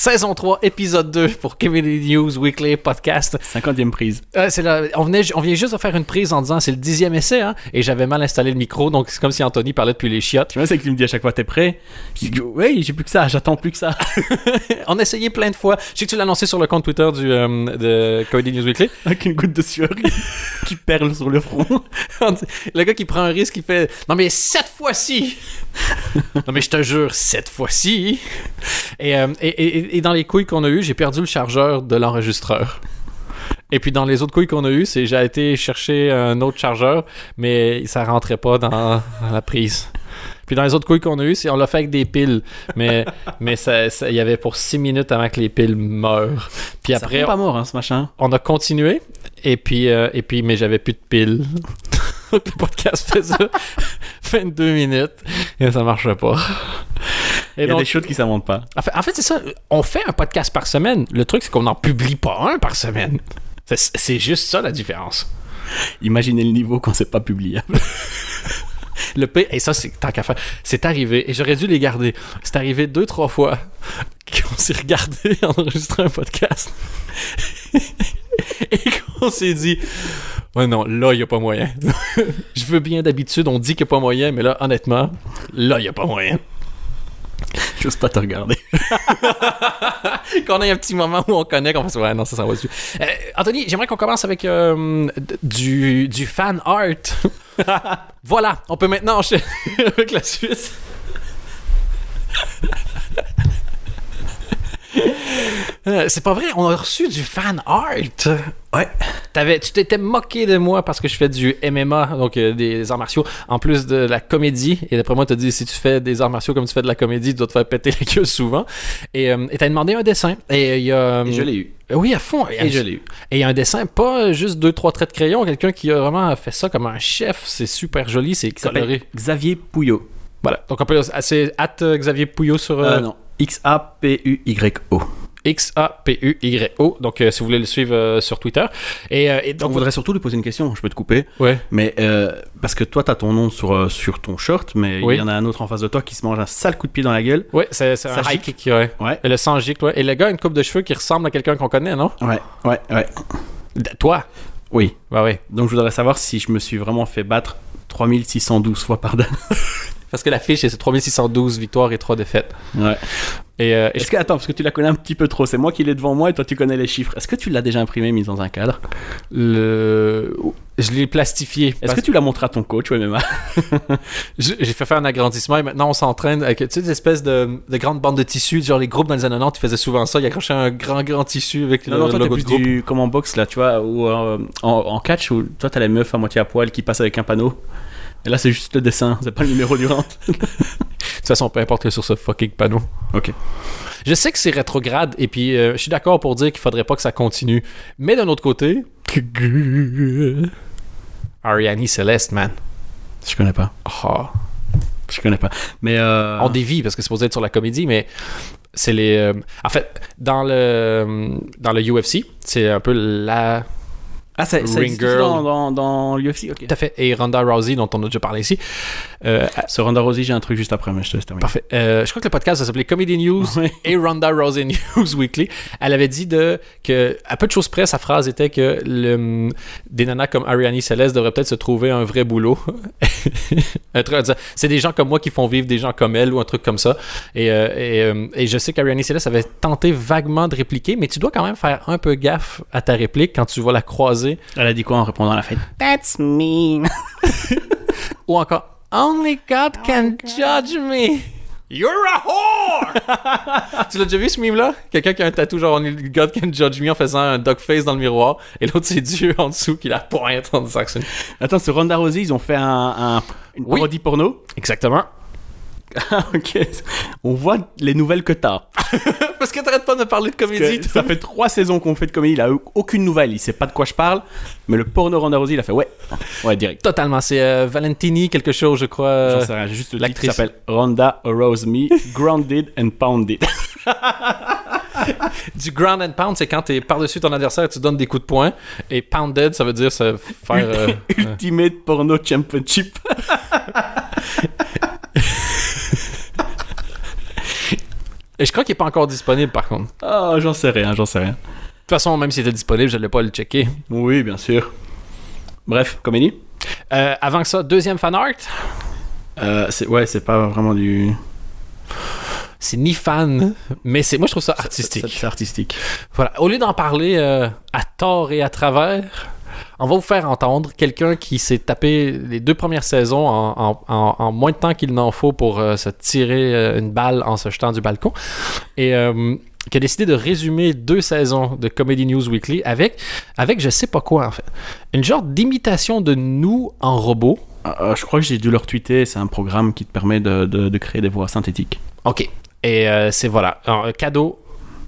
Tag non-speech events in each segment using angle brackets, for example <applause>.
Saison 3, épisode 2 pour Comedy News Weekly Podcast. 50e prise. Euh, c'est là, on, venait, on vient juste de faire une prise en disant c'est le dixième essai, hein, et j'avais mal installé le micro, donc c'est comme si Anthony parlait depuis les chiottes. Tu vois, c'est tu me dis à chaque fois, t'es prêt? Je dis, Oui, j'ai plus que ça, j'attends plus que ça. <laughs> on a essayé plein de fois. Je sais que tu l'as annoncé sur le compte Twitter du, euh, de Comedy News Weekly. <laughs> Avec une goutte de sueur qui perle sur le front. <laughs> le gars qui prend un risque, il fait Non, mais cette fois-ci Non, mais je te jure, cette fois-ci et, euh, et, et, et dans les couilles qu'on a eues, j'ai perdu le chargeur de l'enregistreur. Et puis dans les autres couilles qu'on a eues, c'est j'ai été chercher un autre chargeur, mais ça rentrait pas dans, la prise. Puis dans les autres couilles qu'on a eues, c'est on l'a fait avec des piles, mais <laughs> mais ça, ça- il y avait pour six minutes avant que les piles meurent. Puis Ça après, pas mort, hein, ce machin. on a continué et puis euh, et puis mais j'avais plus de piles. <laughs> Le podcast fait ça 22 minutes et ça marchait pas. Et Il y a donc, des choses qui s'inventent pas. en fait, en fait, c'est ça. On fait un podcast par semaine. Le truc, c'est qu'on n'en publie pas un par semaine. C'est- juste ça la différence. Imaginez le niveau quand c'est pas publiable. <laughs> Le P, et ça, c'est tant qu'à faire. C'est arrivé, et j'aurais dû les garder. C'est arrivé deux, trois fois <laughs> qu'on s'est regardé enregistrer un podcast. <laughs> et qu'on s'est dit, ouais, non, là, il n'y a pas moyen. Je veux bien d'habitude, on dit qu'il n'y a pas moyen, mais là, honnêtement, là, il n'y a pas moyen. <laughs> J'ose pas te regarder. <laughs> qu'on ait un petit moment où on connaît, qu'on fasse ouais, non, ça, ça va dessus. Euh, Anthony, j'aimerais qu'on commence avec euh, du, du fan art. <laughs> voilà, on peut maintenant enchaîner avec la suite. Euh, c'est pas vrai, on a reçu du fan art. Ouais. T'avais, tu t'étais moqué de moi parce que je fais du MMA, donc euh, des arts martiaux, en plus de la comédie. Et d'après moi, t'as dit si tu fais des arts martiaux comme tu fais de la comédie, tu dois te faire péter la queue souvent. Et euh, et t'as demandé un dessin. Et euh, il y a. Et je l'ai eu. Euh, Oui, à fond. Et je l'ai eu. Et il y a un dessin, pas juste deux, trois traits de crayon, quelqu'un qui a vraiment fait ça comme un chef. C'est super joli, c'est coloré. Xavier Pouillot. Voilà. Donc on peut. C'est at euh, Xavier Pouillot sur. euh, Euh, non. X-A-P-U-Y-O. X-A-P-U-Y-O. Donc euh, si vous voulez le suivre euh, sur Twitter. Et, euh, et On donc. voudrait surtout lui poser une question, je peux te couper. Ouais. Mais parce que toi, t'as ton nom sur, sur ton short, mais Oui. il y en a un autre en face de toi qui se mange un sale coup de pied dans la gueule. Ouais, c'est c'est un high kick, ouais. Ouais. Et le sang gicle, ouais. Et le gars a une coupe de cheveux qui ressemble à quelqu'un qu'on connaît, non? Ouais, ouais, ouais. Toi? Oui. Bah oui. Donc je voudrais savoir si je me suis vraiment fait battre 3612 fois par <laughs> Dan. Parce que la fiche, c'est 3612 victoires et 3 défaites. Ouais. Et, euh, et Est-ce que, attends, parce que tu la connais un petit peu trop, c'est moi qui l'ai devant moi et toi tu connais les chiffres. Est-ce que tu l'as déjà imprimé, mis dans un cadre? Le... je l'ai plastifié. Est-ce que tu l'as montré à ton coach au MMA J'ai j'ai fait faire un agrandissement et maintenant on s'entraîne avec tu sais, des espèces de, de grandes bandes de tissu. Genre les groupes dans les années 90 ils faisaient souvent ça. Ils accrochaient un grand, grand tissu avec le, Non, non, toi t'es logo plus de groupe. du comme en boxe là, tu vois, ou euh, en, en catch où toi t'as les meufs à moitié à poil qui passent avec un panneau. Et là c'est juste le dessin, c'est pas le numéro du rente. <laughs> De toute façon, peu importe sur ce fucking panneau. ok. Je sais que c'est rétrograde et puis euh, je suis d'accord pour dire qu'il faudrait pas que ça continue. Mais d'un autre côté, <laughs> Ariane Céleste, man. Je connais pas. Oh. Je connais pas. Mais euh... On dévie parce que c'est supposé être sur la comédie, mais c'est les. euh, En fait, dans le dans le UFC, c'est un peu la. Ah, ça, ça Ring existe Girl. dans, dans, dans l'UFC, ok. Tout à fait. Et Ronda Rousey, dont on a déjà parlé ici. Euh, Sur Ronda Rousey, j'ai un truc juste après, mais je te laisse terminer. Parfait. Euh, je crois que le podcast ça s'appelait Comedy News et Ronda Rousey News <laughs> Weekly. Elle avait dit de que à peu de choses près, sa phrase était que le, des nanas comme Ariane Celeste devraient peut-être se trouver un vrai boulot. <laughs> un truc c'est des gens comme moi qui font vivre des gens comme elle ou un truc comme ça. Et, euh, et, euh, et je sais qu'Ariane Celeste avait tenté vaguement de répliquer, mais tu dois quand même faire un peu gaffe à ta réplique quand tu vas la croiser Elle a dit quoi en répondant à la fête? That's mean. <laughs> ou encore Only God can judge me. You're a whore! <laughs> tu l'as déjà vu ce meme-là? Quelqu'un qui a un tatou genre Only God can judge me en faisant un dog face dans le miroir et l'autre c'est Dieu en dessous qui la pointe en disant que c'est une- Attends, sur Ronda Rousey, ils ont fait un, un- une Oui. parodie porno? Exactement. <laughs> Ah, ok. On voit les nouvelles que t'as. <laughs> Parce que t'arrêtes pas de parler de comédie. Ça fait trois saisons qu'on fait de comédie, il a eu aucune nouvelle, il sait pas de quoi je parle, mais le porno Ronda Rousey, il a fait ouais, ouais direct. Totalement. C'est euh, Valentini quelque chose, je crois. euh, J'en sais rien, j'ai juste le titre qui l'actrice. s'appelle Ronda Rose Me, Grounded and Pounded. <laughs> du ground and pound, c'est quand t'es par-dessus ton adversaire et tu donnes des coups de poing. Et pounded, ça veut dire se faire... euh, Ultimate Porno Championship. Et je crois qu'il est pas encore disponible, par contre. De Ah, j'en sais rien, j'en sais rien. toute façon, même s'il était disponible, je n'allais pas le checker. Oui, bien sûr. Bref, comédie? Euh, avant que ça, deuxième fan art? euh, c'est, Ouais, c'est pas vraiment du. C'est ni fan, mais c'est moi je trouve ça artistique. c'est artistique. Voilà. Au lieu d'en parler euh, à tort et à travers, on va vous faire entendre quelqu'un qui s'est tapé les deux premières saisons en, en- en- en moins de temps qu'il n'en faut pour euh, se tirer euh, une balle en se jetant du balcon. Et euh, qui a décidé de résumer deux saisons de Comedy News Weekly avec, avec je sais pas quoi en fait. Une genre d'imitation de nous en robot. Euh, je crois que j'ai dû leur tweeter, c'est un programme qui te permet de, de- de créer des voix synthétiques. OK. Et euh, c'est voilà. Un cadeau,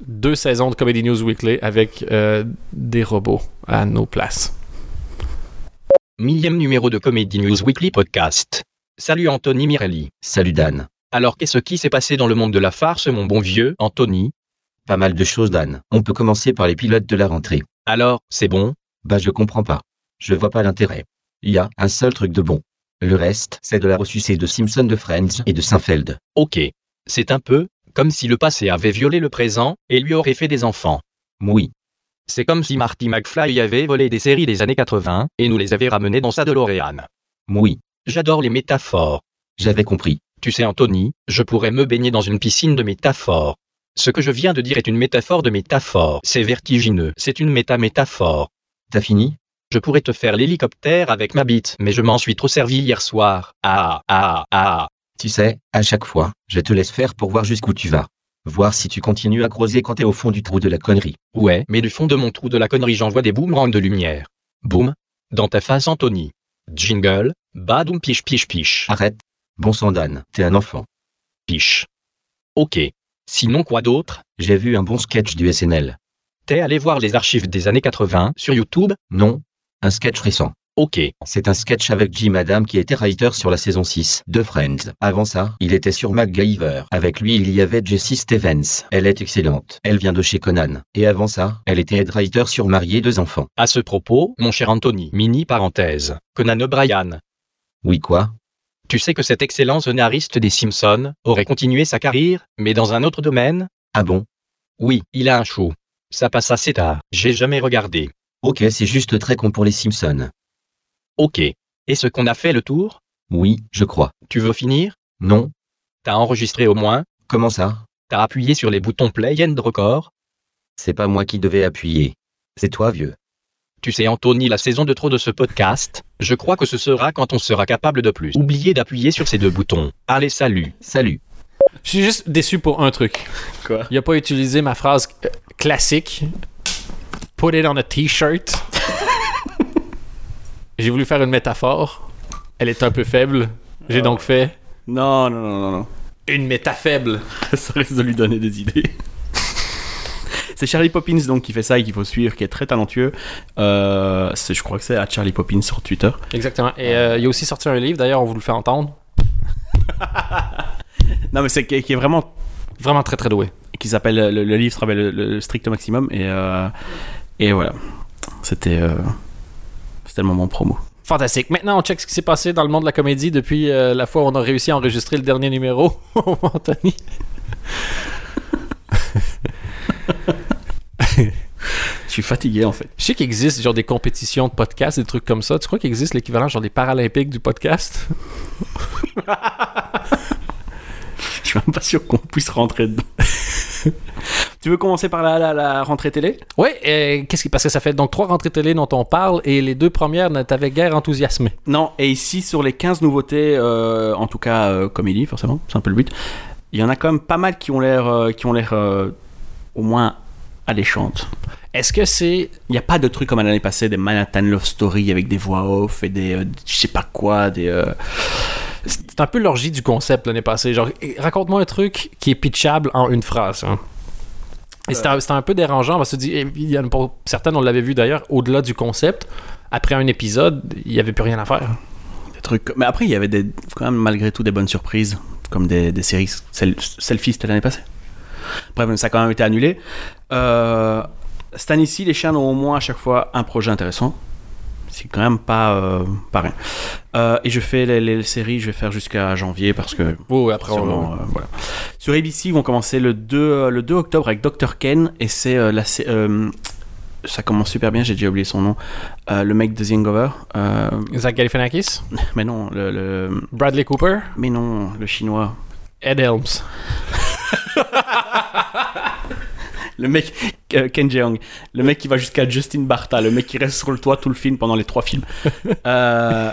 deux saisons de Comedy News Weekly avec euh, des robots à nos places. Millième numéro de Comedy News Weekly Podcast. Salut Anthony Mirelli. Salut Dan. Alors qu'est-ce qui s'est passé dans le monde de la farce mon bon vieux Anthony? Pas mal de choses Dan. On peut commencer par les pilotes de la rentrée. Alors, c'est bon? Bah je comprends pas. Je vois pas l'intérêt. Il y a un seul truc de bon. Le reste, c'est de la ressucée de Simpson de Friends et de Seinfeld. Ok. C'est un peu comme si le passé avait violé le présent et lui aurait fait des enfants. Oui. C'est comme si Marty McFly avait volé des séries des années 80 et nous les avait ramenées dans sa DeLorean. Oui. J'adore les métaphores. J'avais compris. Tu sais Anthony, je pourrais me baigner dans une piscine de métaphores. Ce que je viens de dire est une métaphore de métaphore. C'est vertigineux. C'est une méta-métaphore. T'as fini? Je pourrais te faire l'hélicoptère avec ma bite, mais je m'en suis trop servi hier soir. Ah, ah, ah. Tu sais, à chaque fois, je te laisse faire pour voir jusqu'où tu vas. Voir si tu continues à creuser quand t'es au fond du trou de la connerie. Ouais, mais du fond de mon trou de la connerie j'envoie des boomerangs de lumière. Boum. Dans ta face Anthony. Jingle. Badoum piche piche piche. Arrête. Bon sang Dan, t'es un enfant. Piche. Ok. Sinon quoi d'autre? J'ai vu un bon sketch du SNL. T'es allé voir les archives des années 80 sur YouTube? Non Un sketch récent. Ok. C'est un sketch avec Jim Adam qui était writer sur la saison 6 de Friends. Avant ça, il était sur MacGyver. Avec lui, il y avait Jessie Stevens. Elle est excellente. Elle vient de chez Conan. Et avant ça, elle était head writer sur Marié deux enfants. À ce propos, mon cher Anthony, mini parenthèse. Conan O'Brien. Oui quoi? Tu sais que cet excellent scénariste des Simpsons aurait continué sa carrière, mais dans un autre domaine? Ah bon? Oui, il a un show. Ça passe assez tard. J'ai jamais regardé. Ok, c'est juste très con pour les Simpsons. Ok. Est-ce qu'on a fait le tour? Oui, je crois. Tu veux finir? Non T'as enregistré au moins? Comment ça? T'as appuyé sur les boutons play and record? C'est pas moi qui devais appuyer. C'est toi, vieux. Tu sais Anthony, la saison de trop de ce podcast, je crois que ce sera quand on sera capable de plus. Oubliez d'appuyer sur ces deux boutons. Allez, salut. Salut. Je suis juste déçu pour un truc. Quoi? Il a pas utilisé ma phrase euh, classique. Put it on a t-shirt. <laughs> J'ai voulu faire une métaphore. Elle est un peu faible. J'ai donc fait Non, non, non, non, non. une méta faible. <laughs> ça risque de lui donner des idées. <laughs> c'est Charlie Poppins donc qui fait ça et qu'il faut suivre, qui est très talentueux. Euh, c'est- je crois que c'est à Charlie Poppins sur Twitter. Exactement. Et euh, il a aussi sorti un livre, d'ailleurs, on vous le fait entendre. <laughs> Non, mais c'est qui est vraiment Vraiment très très doué. qui s'appelle le, le livre s'appelle le, le strict maximum et euh, et voilà. C'était euh, c'était le moment promo. Fantastique. Maintenant, on check ce qui s'est passé dans le monde de la comédie depuis euh, la fois où on a réussi à enregistrer le dernier numéro. <laughs> Anthony. <laughs> Je suis fatigué en fait. Je sais qu'il existe genre des compétitions de podcast, des trucs comme ça. Tu crois qu'il existe l'équivalent genre des Paralympiques du podcast? <laughs> Je suis même pas sûr qu'on puisse rentrer dedans. Tu veux commencer par la, la, la rentrée télé? Oui, qu'est-ce qui parce que ça fait donc trois rentrées télé dont on parle et les deux premières ne t'avaient guère enthousiasmé. Non, et ici sur les 15 nouveautés, euh, en tout cas euh, comédie forcément, c'est un peu le but. Il y en a quand même pas mal qui ont l'air euh, qui ont l'air euh, au moins alléchantes. Est-ce que c'est Il n'y a pas de trucs comme l'année passée, des Manhattan Love Story avec des voix off et des euh, je sais pas quoi, des euh, c'est un peu l'orgie du concept l'année passée. Genre, raconte-moi un truc qui est pitchable en une phrase. hein. Et c'était un, peu dérangeant parce que tu dis, eh, il y en a pour certaines, on l'avait vu d'ailleurs, au-delà du concept, après un épisode, il n'y avait plus rien à faire. des trucs. Mais après, il y avait quand même malgré tout des bonnes surprises, comme des, des séries Sel- Selfie, c'était l'année passée. Bref, ça a quand même été annulé. Euh, cette année-ci, les chiens ont au moins à chaque fois un projet intéressant. C'est quand même pas, euh, pas rien. Euh, et je fais les, les séries, je vais faire jusqu'à janvier parce que Oh, après, on- euh, voilà. Sur ABC, ils vont commencer le 2, euh, le 2 octobre avec Dr. Ken et c'est la ça commence super bien, j'ai déjà oublié son nom. Euh, le mec de The Hangover. Euh, Zach Galifianakis, <laughs> mais non, le, le- Bradley Cooper, mais non, le chinois. Ed Helms. <laughs> Le mec, euh, Ken Jeong, le mec qui va jusqu'à Justin Bartha, le mec qui reste sur le toit tout le film pendant les trois films. <laughs> Euh,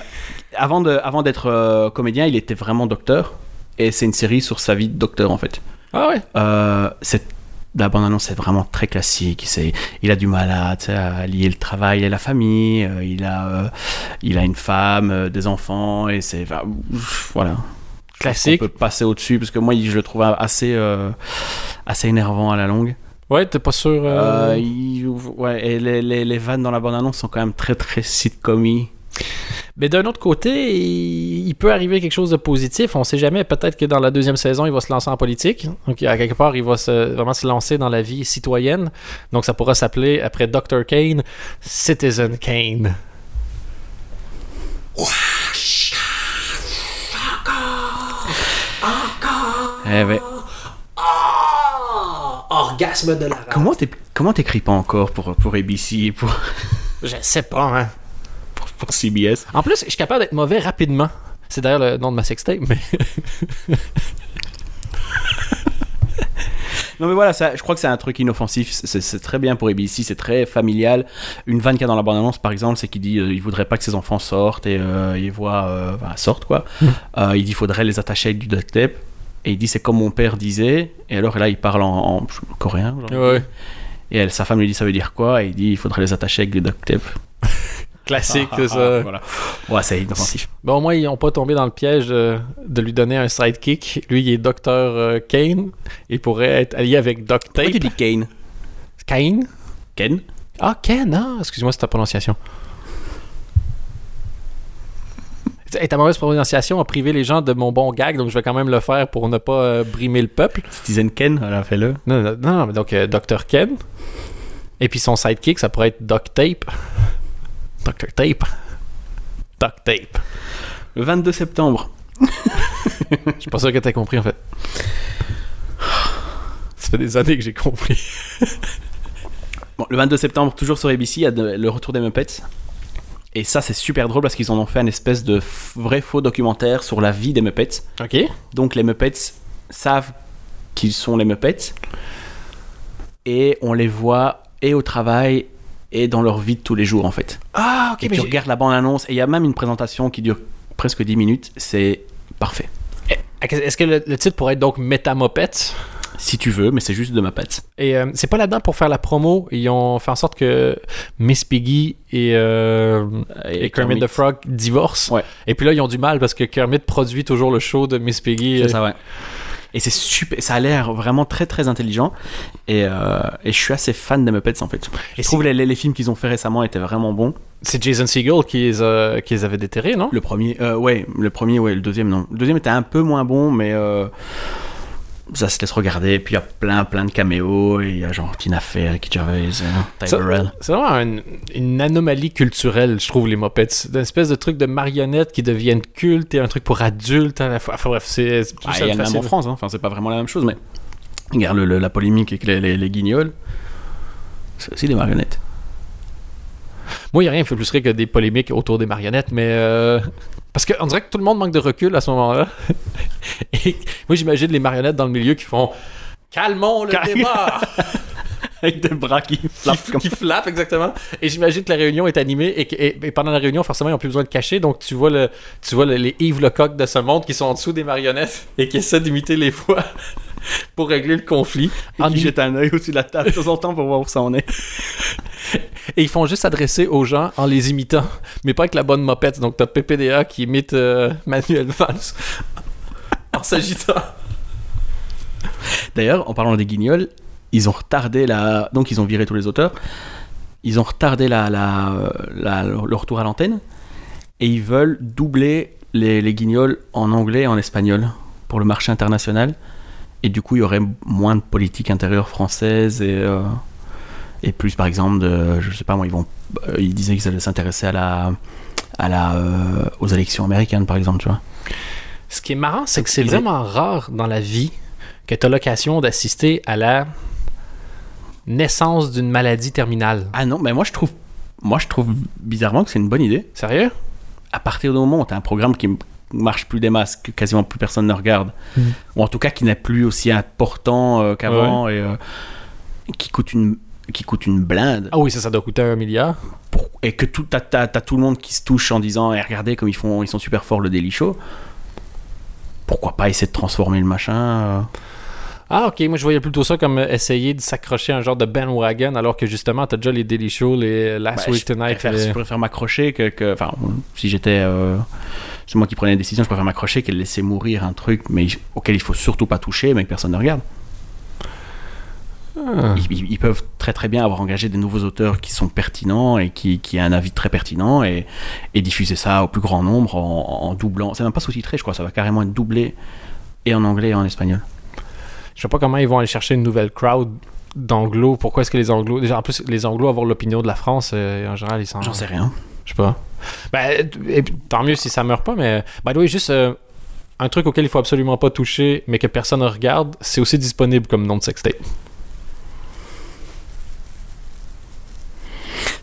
avant de, avant d'être euh, comédien, il était vraiment docteur et c'est une série sur sa vie de docteur en fait. Ah ouais. C'est la bande-annonce est vraiment très classique. C'est, il a du mal à, à lier le travail et la famille. il a, il a une femme, des enfants et c'est ouf, voilà. Classique. On peut passer au-dessus parce que moi, je le trouve assez, euh, assez énervant à la longue. Ouais, t'es pas sûr. euh, Euh, il- ouais, et les, les, les vannes dans la bande-annonce sont quand même très très sitcom Mais d'un autre côté, il, il peut arriver quelque chose de positif. On sait jamais. Peut-être que dans la deuxième saison, il va se lancer en politique. Donc, à quelque part, il va se, vraiment se lancer dans la vie citoyenne. Donc, ça pourra s'appeler, après Dr. Kane, Citizen Kane. Eh ouais. Orgasme de la Comment t'é- comment t'écris pas encore pour, pour ABC et pour, Je sais pas, hein. pour, pour CBS En plus, je suis capable d'être mauvais rapidement. C'est d'ailleurs le nom de ma sextape, mais. <laughs> Non mais voilà, ça, je crois que c'est un truc inoffensif, c'est très bien pour ABC, c'est très familial. Une vanne qu'il y a dans la bande-annonce par exemple, c'est qu'il dit euh, il voudrait pas que ses enfants sortent et euh, ils voient, euh, enfin, sortent quoi. Euh, il dit il faudrait les attacher avec du duct tape. Et il dit c'est comme mon père disait, et alors là il parle en, en coréen. genre. ouais. Et elle, sa femme lui dit ça veut dire quoi? Et il dit il faudrait les attacher avec du duct tape. <laughs> Classique, Ah, c'est ça. voilà. Ouais, c'est inoffensif. Bon, au moins, ils n'ont pas tombé dans le piège de, de lui donner un sidekick. Lui, il est Dr. euh, Kane. Il pourrait être allié avec Duct Pourquoi tu Tape. dis Kane? Kane? Ken? Ah, Ken, ah, excuse-moi, c'est ta prononciation. Et ta mauvaise prononciation a privé les gens de mon bon gag, donc je vais quand même le faire pour ne pas euh, brimer le peuple. Citizen Ken, voilà, fais-le. Non, non, non, mais donc euh, Dr. Ken. Et puis son sidekick, ça pourrait être Duct Tape. <laughs> Dr. Tape. Duct Tape. Le 22 septembre, <laughs> Je suis pas sûr que t'as compris en fait. <sighs> Ça fait des années que j'ai compris. <laughs> Bon, le 22 septembre, toujours sur ABC, il y a de- le retour des Muppets. Et ça, c'est super drôle parce qu'ils en ont fait un espèce de vrai faux documentaire sur la vie des Muppets. Ok. Donc les Muppets savent qu'ils sont les Muppets. Et on les voit et au travail et dans leur vie de tous les jours en fait. Ah, ok, et tu regardes la bande-annonce et il y a même une présentation qui dure presque 10 minutes. C'est parfait. Est-ce que le, le titre pourrait être donc Metamopet Si tu veux, mais c'est juste de Muppets. Et euh, c'est pas là-dedans pour faire la promo. Ils ont fait en sorte que Miss Piggy et, euh, et, Kermit, the Frog divorcent. Ouais. Et puis là, ils ont du mal parce que Kermit produit toujours le show de Miss Piggy. C'est ça, ouais. Et c'est super, ça a l'air vraiment très très intelligent. Et, euh, et je suis assez fan des Muppets en fait. Et je trouve les, les, films qu'ils ont fait récemment étaient vraiment bons. C'est Jason Segel qui les, a- qui les avait déterrés, non? Le premier, euh, ouais, le premier, ouais, le deuxième, non. Le deuxième était un peu moins bon, mais euh, ça se laisse regarder. Puis il y a plein, plein de caméos. Il y a genre Tina Fey, Ricky Gervais, euh. C'est vraiment une, une anomalie culturelle, je trouve, les Muppets. C'est une espèce de truc de marionnettes qui deviennent cultes et un truc pour adultes à la fois. Enfin bref, c'est. Ah, ça il y a le même en France, hein. enfin c'est pas vraiment la même chose, mais regarde le- le- la polémique avec les, les, les guignols. C'est aussi des marionnettes. Moi, il n'y a rien qui fait plus rire que des polémiques autour des marionnettes, mais. euh, Parce qu'on dirait que tout le monde manque de recul à ce moment-là. <laughs> Et moi, j'imagine les marionnettes dans le milieu qui font Calmons le Cal- débat <laughs> Avec des bras qui flappent qui, comme qui flappent, exactement. Et j'imagine que la réunion est animée et, que- et- et pendant la réunion, forcément, ils n'ont plus besoin de cacher. Donc, tu vois, le, tu vois le- les Yves Lecoq de ce monde qui sont en dessous des marionnettes et qui essaient d'imiter les voix <laughs> pour régler le conflit. En qui jette un œil au-dessus de la table de temps en temps pour voir où ça en est. Et ils font juste s'adresser aux gens en les imitant, mais pas avec la bonne mopette. Donc, t'as PPDA qui imite euh, Manuel Valls en s'agitant. D'ailleurs, en parlant des guignols, ils ont retardé la. Donc, ils ont viré tous les auteurs. Ils ont retardé la, la, la- le retour à l'antenne. Et ils veulent doubler les, les guignols en anglais et en espagnol pour le marché international. Et du coup, il y aurait moins de politique intérieure française et, euh, Et plus, par exemple, de, je sais pas moi, ils vont, euh, ils disaient qu'ils allaient s'intéresser à la, à la, euh, aux élections américaines, par exemple, tu vois. Ce qui est marrant, c'est que c'est est- vraiment rare dans la vie que tu as l'occasion d'assister à la naissance d'une maladie terminale. Ah non, mais moi je trouve, moi je trouve bizarrement que c'est une bonne idée. Sérieux? À partir du moment où tu as un programme qui marche plus des masses, que quasiment plus personne ne regarde, Mhm. ou en tout cas qui n'est plus aussi important euh, qu'avant et euh, qui coûte une qui coûte une blinde Ah oui, ça, ça doit coûter un milliard. pour- et que tout t'as, t'as- t'as tout le monde qui se touche en disant Eh, regardez comme ils font ils sont super forts le Daily Show pourquoi pas essayer de transformer le machin euh? Ah, ok. Moi, je voyais plutôt ça comme essayer de s'accrocher à un genre de bandwagon, alors que justement, t'as déjà les Daily Show, les Last Bah, Week je Tonight. préfère, les- je préfère m'accrocher que, que- enfin si j'étais euh, c'est moi qui prenais la décision je préfère m'accrocher que de laisser mourir un truc mais il- auquel il faut surtout pas toucher mais que personne ne regarde Ah. ils, ils- ils peuvent très très bien avoir engagé des nouveaux auteurs qui sont pertinents et qui, qui a un avis très pertinent et, et diffuser ça au plus grand nombre en, en doublant. C'est même pas sous-titré, je crois, ça va carrément être doublé et en anglais et en espagnol. Je sais pas comment ils vont aller chercher une nouvelle crowd d'anglo. Pourquoi est-ce que les anglo... Déjà, en plus, les anglo avoir l'opinion de la France, euh, en général, ils s'en... J'en sais rien. Je sais pas. Ben, et tant mieux si ça meurt pas, mais. By the way, juste euh, un truc auquel il faut absolument pas toucher, mais que personne ne regarde, c'est aussi disponible comme nom de sextape.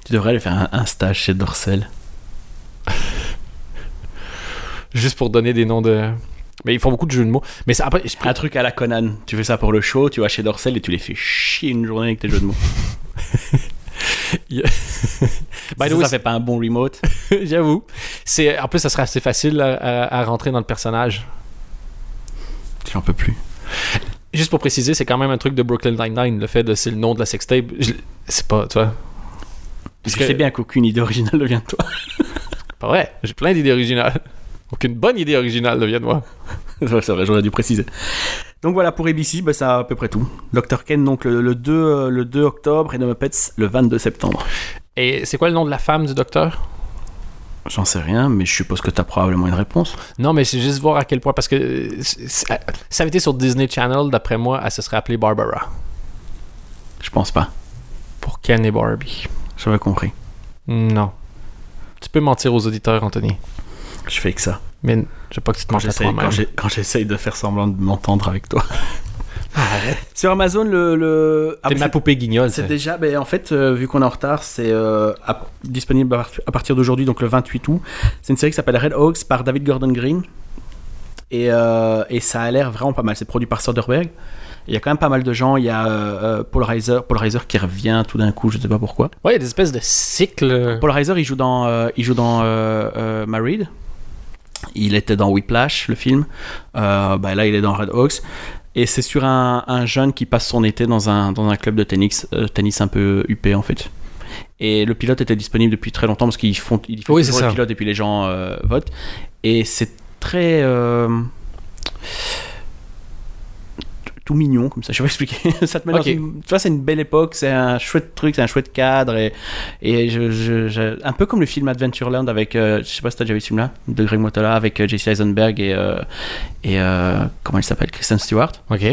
Tu devrais aller faire un, un stage chez Dorsel. <laughs> Juste pour donner des noms de. Mais ils font beaucoup de jeux de mots. Mais ça, après, je- Un truc à la Conan. Tu fais ça pour le show, tu vas chez Dorsel et tu les fais chier une journée avec tes jeux de mots. <laughs> <laughs> By the way, ça fait pas un bon remote. <laughs> j'avoue. C'est en plus, ça serait assez facile à, à- à rentrer dans le personnage. J'en peux plus. Juste pour préciser, c'est quand même un truc de Brooklyn Nine-Nine, le fait de c'est le nom de la sextape. je- C'est pas, tu vois. Parce que- que sais bien qu'aucune idée originale ne vient de toi. Pas vrai. J'ai plein d'idées originales. Aucune bonne idée originale ne vient de moi. <laughs> Ouais, c'est vrai, j'aurais dû préciser. Donc voilà, pour ABC, bah, c'est à peu près tout. Dr. Ken, donc le, le 2, euh, le 2 octobre et The Muppets le 22 septembre. Et c'est quoi le nom de la femme du docteur? J'en sais rien, mais je suppose que tu as probablement une réponse. Non, mais c'est juste voir à quel point. Parce que euh, ça avait été sur Disney Channel, d'après moi, elle se serait appelée Barbara. Je pense pas. Pour Ken et Barbie. J'avais compris. Non. Tu peux mentir aux auditeurs, Anthony. Je fais que ça. Mais je veux pas que tu te à j'essaye, quand j'essaye de faire semblant de m'entendre avec toi. <laughs> Arrête. Sur Amazon, le. le... ah, T'es ma poupée guignol. C'est déjà, ben, en fait, euh, vu qu'on est en retard, c'est euh, disponible à, part- à partir d'aujourd'hui, donc le 28 août. C'est une série qui s'appelle Red Hawks par David Gordon Green. Et, euh, et ça a l'air vraiment pas mal. C'est produit par Soderbergh. Il y a quand même pas mal de gens. Il y a Paul Reiser, Paul Reiser qui revient tout d'un coup, je sais pas pourquoi. Ouais, il y a des espèces de cycles. Paul Reiser, il joue dans, il joue dans Married. Il était dans Whiplash, le film. Euh, bah, là, il est dans Red Hawks. Et c'est sur un, un jeune qui passe son été dans un, dans un club de tennis, euh, tennis un peu huppé en fait. Et le pilote était disponible depuis très longtemps parce qu'ils font, ils font Oui, le pilote et puis les gens euh, votent. Et c'est très tout mignon comme ça. Je vais expliquer. <laughs> ça te met dans Ok. une- tu vois, c'est une belle époque, c'est un chouette truc, c'est un chouette cadre et, et je, je- je- un peu comme le film Adventureland avec, euh, je sais pas si t'as déjà vu ce film-là, de Greg Motola avec euh, Jesse Eisenberg et euh, et euh, comment il s'appelle, Kristen Stewart. Ok.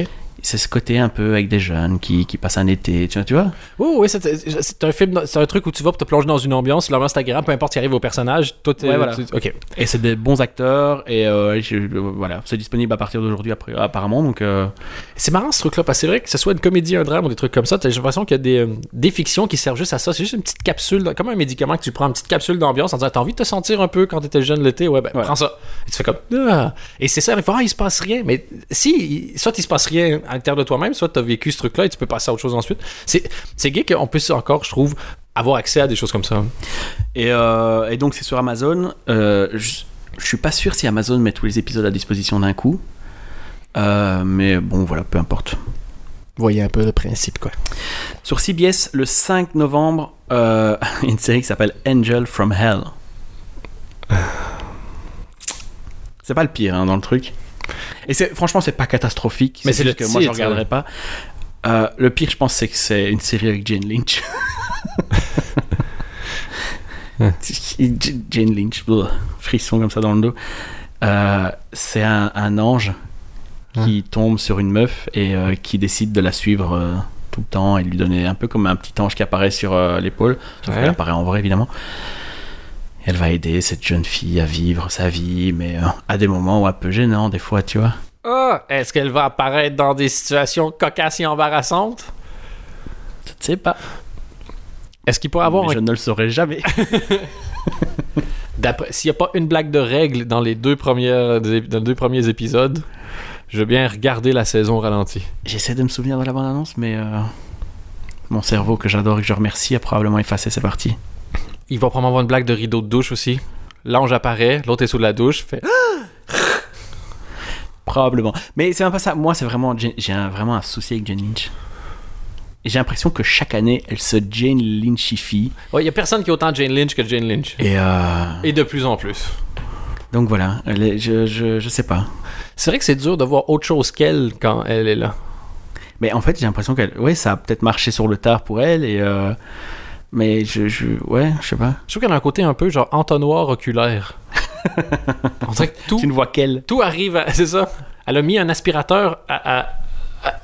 C'est ce côté un peu avec des jeunes qui, qui passent un été, tu vois, tu vois? Oui, oui, c'est c'est un film, c'est un truc où tu vas pour te plonger dans une ambiance, l'ambiance est agréable, peu importe qui arrive au personnage, toi t'es- Ouais, voilà. tu- Ok. Et c'est des bons acteurs et euh, je- euh, voilà, c'est disponible à partir d'aujourd'hui après- apparemment donc. euh, C'est marrant ce truc-là, parce que c'est vrai que ce soit une comédie, un drame ou des trucs comme ça, j'ai l'impression qu'il y a des, des fictions qui servent juste à ça. C'est juste une petite capsule, comme un médicament que tu prends, une petite capsule d'ambiance en disant T'as envie de te sentir un peu quand t'étais jeune l'été? Ouais, ben prends ça. Et tu fais comme Ah. Et c'est ça, il faut, ah, il se passe rien. Mais si, soit il se passe rien à l'intérieur de toi-même, soit t'as vécu ce truc-là et tu peux passer à autre chose ensuite. C'est c'est gay qu'on puisse encore, je trouve, avoir accès à des choses comme ça. Et, euh, et donc c'est sur Amazon. Euh, je, je suis pas sûr si Amazon met tous les épisodes à disposition d'un coup. Euh, mais bon, voilà, peu importe. Vous voyez un peu le principe, quoi. Sur CBS, le 5 novembre, euh, <laughs> une série qui s'appelle Angel from Hell. C'est pas le pire hein, dans le truc. Et c'est, franchement, c'est pas catastrophique. Mais c'est le que moi, je titre, regarderai pas. Euh, le pire, je pense, c'est que c'est une série avec Jane Lynch. <laughs> <laughs> Jane Lynch, frisson comme ça dans le dos. Euh, c'est un, un ange qui tombe sur une meuf et euh, qui décide de la suivre euh, tout le temps et lui donner un peu comme un petit ange qui apparaît sur euh, l'épaule. Sauf Ouais. qu'elle apparaît en vrai, évidemment. Elle va aider cette jeune fille à vivre sa vie, mais euh, à des moments un peu gênants, des fois, tu vois. Ah, est-ce qu'elle va apparaître dans des situations cocasses et embarrassantes? Je ne sais pas. Est-ce qu'il pourrait avoir Mais un je ne le saurai jamais. <laughs> D'après, s'il n'y a pas une blague de règle dans les deux, premières, dans les deux premiers épisodes, je veux bien regarder la saison au ralenti. J'essaie de me souvenir de la bande-annonce, mais euh, mon cerveau que j'adore et que je remercie a probablement effacé ces parties. Il va probablement avoir une blague de rideau de douche aussi. L'ange apparaît, l'autre est sous la douche, fait <gasps> Probablement. Mais c'est même pas ça. Moi, c'est vraiment. J'ai un- vraiment un souci avec Jane Lynch. J'ai l'impression que chaque année, elle se Jane Lynchifie. Ouais, il y a personne qui est autant Jane Lynch que Jane Lynch. Et euh, Et de plus en plus. donc voilà. Elle est- je, je, je sais pas. C'est vrai que c'est dur de voir autre chose qu'elle quand elle est là. Mais en fait, j'ai l'impression qu'elle. Ouais, ça a peut-être marché sur le tard pour elle. Et. euh, Mais je, je. Ouais, je sais pas. Je trouve qu'elle a un côté un peu genre entonnoir oculaire. <laughs> On dirait que tout, Tu ne vois qu'elle. tout arrive à... <laughs> C'est ça. Elle a mis un aspirateur à-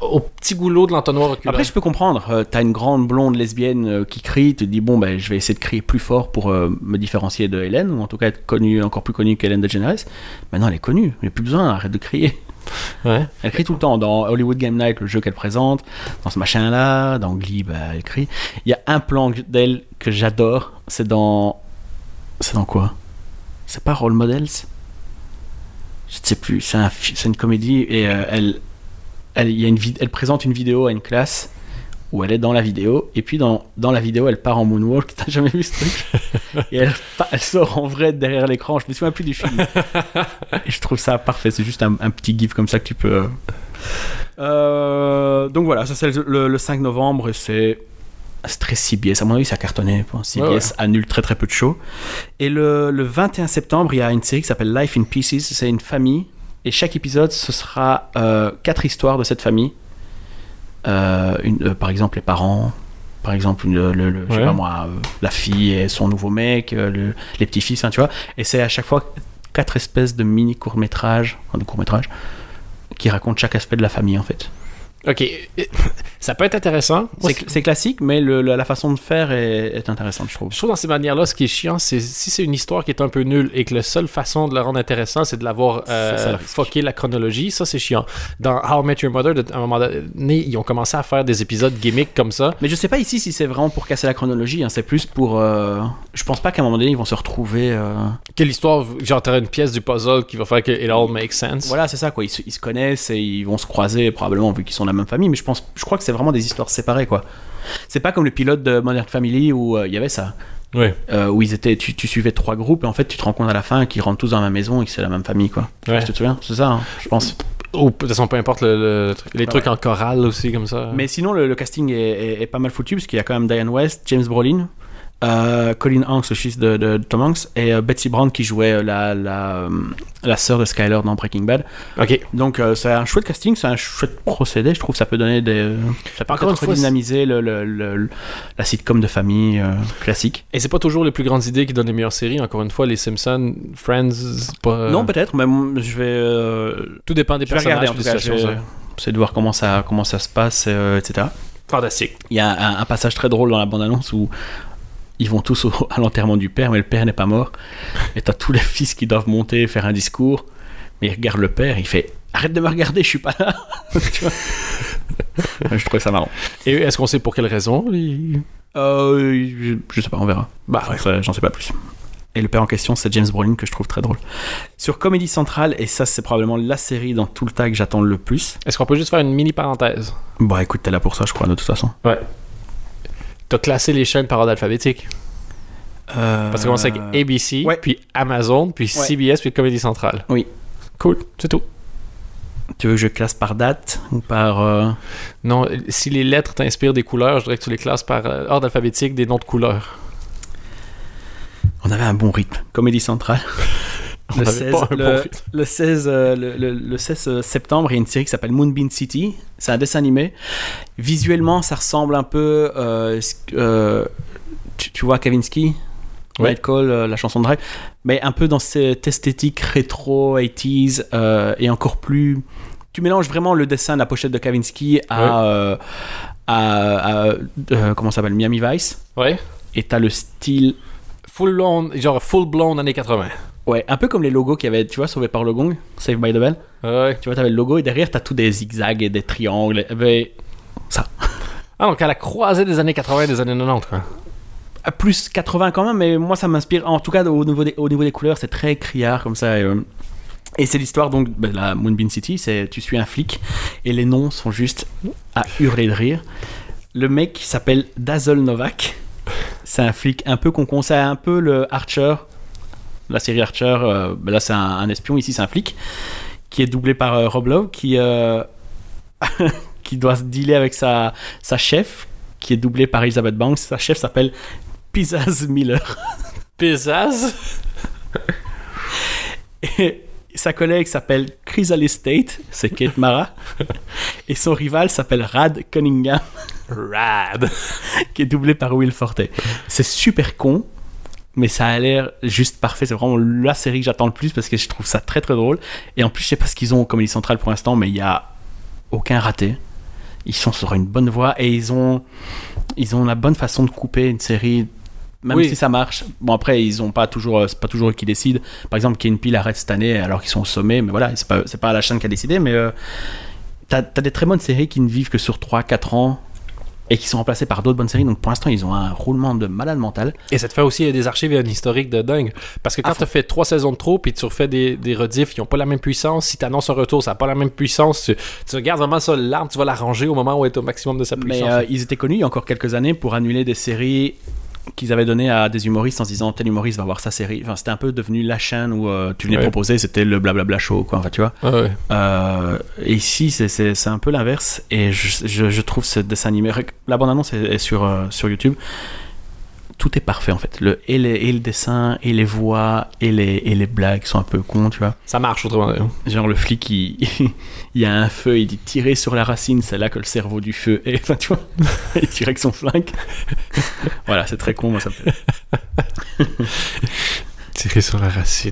au petit goulot de l'entonnoir oculaire. Après, je peux comprendre. Euh, T'as une grande blonde lesbienne euh, qui crie, tu te dis bon, ben, je vais essayer de crier plus fort pour euh, me différencier de Hélène, ou en tout cas être connue, encore plus connue qu'Hélène DeGeneres. Maintenant, elle est connue. Il n'y a plus besoin, arrête de crier. Elle crie tout le temps. Dans Hollywood Game Night, le jeu qu'elle présente, dans ce machin-là, dans Glee, bah, elle crie. Il y a un plan d'elle que j'adore. C'est dans. C'est dans quoi? C'est pas Role Models? Je ne sais plus. C'est une comédie et euh, elle, elle, y a une elle présente une vidéo à une classe où elle est dans la vidéo et puis dans, dans la vidéo elle part en moonwalk. <laughs> T'as jamais vu ce truc? <laughs> Et elle, elle sort en vrai derrière l'écran. Je me souviens plus du film. Et je trouve ça parfait. C'est juste un, un petit gif comme ça que tu peux. euh. Euh, donc voilà, ça c'est le, le- le 5 novembre et c'est. C'est très CBS. À mon avis, ça a cartonné. Quoi. CBS Ouais, ouais. annule très très peu de shows. Et le, le 21 septembre, il y a une série qui s'appelle Life in Pieces. C'est une famille. Et chaque épisode, ce sera euh, quatre histoires de cette famille. Euh, une, euh, par exemple, les parents. Par exemple, le, le- je sais Ouais. pas moi, euh, la fille et son nouveau mec, le- les petits-fils, hein, tu vois. Et c'est à chaque fois quatre espèces de mini courts-métrages, enfin, de courts-métrages, qui racontent chaque aspect de la famille, en fait. Ok. <laughs> Ça peut être intéressant. C'est classique, mais le- la, la façon de faire est, est intéressante, je trouve. Je trouve dans ces manières-là, ce qui est chiant, c'est si c'est une histoire qui est un peu nulle et que la seule façon de la rendre intéressante, c'est de l'avoir euh, fucké la chronologie, ça c'est chiant. Dans How I Met Your Mother, à un moment donné, ils ont commencé à faire des épisodes gimmicks comme ça. Mais je sais pas ici si c'est vraiment pour casser la chronologie, hein, c'est plus pour. euh, Je pense pas qu'à un moment donné ils vont se retrouver. euh, Quelle histoire, genre une pièce du puzzle qui va faire que it all makes sense. Voilà, c'est ça quoi. Ils se, ils se connaissent et ils vont se croiser probablement vu qu'ils sont la même famille. Mais je pense, je crois que c'est vraiment des histoires séparées quoi. C'est pas comme le pilote de Modern Family où euh, il y avait ça, Ouais. euh, où ils étaient, tu, tu suivais trois groupes et en fait tu te rends compte à la fin qu'ils rentrent tous dans la même maison et que c'est la même famille quoi. Ouais. Tu te souviens? C'est ça, hein, je pense. Ou de toute façon, peu importe le, le les trucs ouais. en chorale aussi comme ça. Mais sinon, le, le casting est, est- est pas mal foutu parce qu'il y a quand même Diane West, James Brolin, euh, Colin Hanks, le fils de, de- de Tom Hanks, et euh, Betsy Brown qui jouait euh, la, la, euh, la sœur de Skyler dans Breaking Bad. ok. Donc euh, c'est un chouette casting, c'est un chouette procédé. Je trouve ça peut donner des. Ça peut Encore fois, dynamiser le, le- le- la sitcom de famille classique. Et c'est pas toujours les plus grandes idées qui donnent les meilleures séries. Encore une fois, les Simpsons, Friends, c'est pas. Non, peut-être, mais je vais. Tout dépend des je personnages, regarder en tout cas. vais essayer de voir comment ça, comment ça se passe, etc. Fantastique. Il y a un, un passage très drôle dans la bande-annonce où ils vont tous au- <laughs> à l'enterrement du père, mais le père n'est pas mort. Et t'as tous les <laughs> fils qui doivent monter, faire un discours. Mais il regarde le père, il fait Arrête de me regarder, je suis pas là. <laughs> Je trouvais ça marrant. Et est-ce qu'on sait pour quelle raison Euh, je, je sais pas, on verra. Bah, ouais. J'en sais pas plus. Et le père en question, c'est James Brolin que je trouve très drôle. Sur Comédie Centrale, et ça, c'est probablement la série dans tout le tas que j'attends le plus. Est-ce qu'on peut juste faire une mini parenthèse? Bah écoute, t'es là pour ça, je crois, de toute façon. T'as classé les chaînes par ordre alphabétique. Euh, Parce qu'on commence avec ABC, ouais. puis Amazon, puis Ouais. CBS, puis Comédie Centrale. Oui. Cool, c'est tout. Tu veux que je classe par date ou par. euh, Non, si les lettres t'inspirent des couleurs, je dirais que tu les classes par euh, ordre alphabétique des noms de couleurs. On avait un bon rythme. Comédie Centrale. <laughs> Le, avait 16, pas un le- bon rythme. le 16, euh, le, le- 16 septembre, il y a une série qui s'appelle Moonbeam City. C'est un dessin animé. Visuellement, ça ressemble un peu. euh, euh, tu, tu vois Kavinsky? Ouais. Call, euh, la chanson de Drive. Mais un peu dans cette esthétique rétro 80s euh, et encore plus. Tu mélanges vraiment le dessin de la pochette de Kavinsky à, Ouais. euh, à, à- euh, comment ça s'appelle? Miami Vice. Ouais. Et t'as le style, Full blown, genre full blown années 80. Ouais, un peu comme les logos qu'il y avait, tu vois, sauvé par le gong, Save by the Bell. Ouais. Tu vois, t'avais le logo et derrière t'as tous des zigzags et des triangles. Eh ben, ça. Ah, donc à la croisée des années 80 et des années 90, quoi. À plus 80 quand même, mais moi ça m'inspire. En tout cas, au niveau des, au niveau des couleurs, c'est très criard comme ça. Et, euh, et c'est l'histoire donc de la Moonbeam City. C'est tu suis un flic et les noms sont juste à hurler de rire. Le mec s'appelle Dazzle Novak. C'est un flic un peu con C'est un peu le Archer. La série Archer, euh, ben là c'est un, un espion, ici c'est un flic qui est doublé par euh, Rob Lowe qui, euh, <laughs> qui doit se dealer avec sa, sa chef qui est doublée par Elizabeth Banks. Sa chef s'appelle Pizzazz Miller. <laughs> Pizzazz. Et sa collègue s'appelle Chrysalis Tate, c'est Kate Mara. <laughs> Et son rival s'appelle Rad Cunningham, Rad. qui est doublé par Will Forte. C'est super con, mais ça a l'air juste parfait. C'est vraiment la série que j'attends le plus parce que je trouve ça très très drôle. Et en plus, je sais pas ce qu'ils ont comme comédie centrale pour l'instant, mais il y a aucun raté. Ils sont sur une bonne voie et ils ont, ils ont la bonne façon de couper une série. Même Oui. si ça marche. Bon après ils ont pas toujours, c'est pas toujours eux qui décident. Par exemple, Ken Peel arrête cette année alors qu'ils sont au sommet, mais voilà, c'est pas, pas la chaîne qui a décidé. Mais euh, t'as, t'as des très bonnes séries qui ne vivent que sur 3-4 ans et qui sont remplacées par d'autres bonnes séries. Donc pour l'instant ils ont un roulement de malade mental. Et ça te fait aussi des archives et un historique de dingue. Parce que quand tu fait trois saisons de trop, puis tu refais des, des rediffs, ils ont pas la même puissance. Si tu annonces un retour, ça n'a pas la même puissance. Tu, tu regardes vraiment ça, l'arbre, tu vas la ranger au moment où elle est au maximum de sa Mais puissance. euh, ils étaient connus il y a encore quelques années pour annuler des séries qu'ils avaient données à des humoristes en se disant tel humoriste va voir sa série. Enfin, c'était un peu devenu la chaîne où euh, tu venais Ouais. proposer, c'était le blablabla show, quoi. Enfin, tu vois. Ah ouais. Euh, et ici, c'est- un peu l'inverse. Et je, je, je trouve ce dessin animé. La bande-annonce est, est sur, euh, sur YouTube. Tout est parfait en fait. Le, et, les- et le dessin, et les voix, et les, et les blagues sont un peu cons, tu vois. Ça marche autrement. Genre le flic, il, <laughs> il y a un feu, il dit tirer sur la racine, c'est là que le cerveau du feu est. <laughs> Enfin, tu vois, <laughs> il tire avec son flingue. voilà, c'est très con, moi ça me fait. Tirer sur la racine.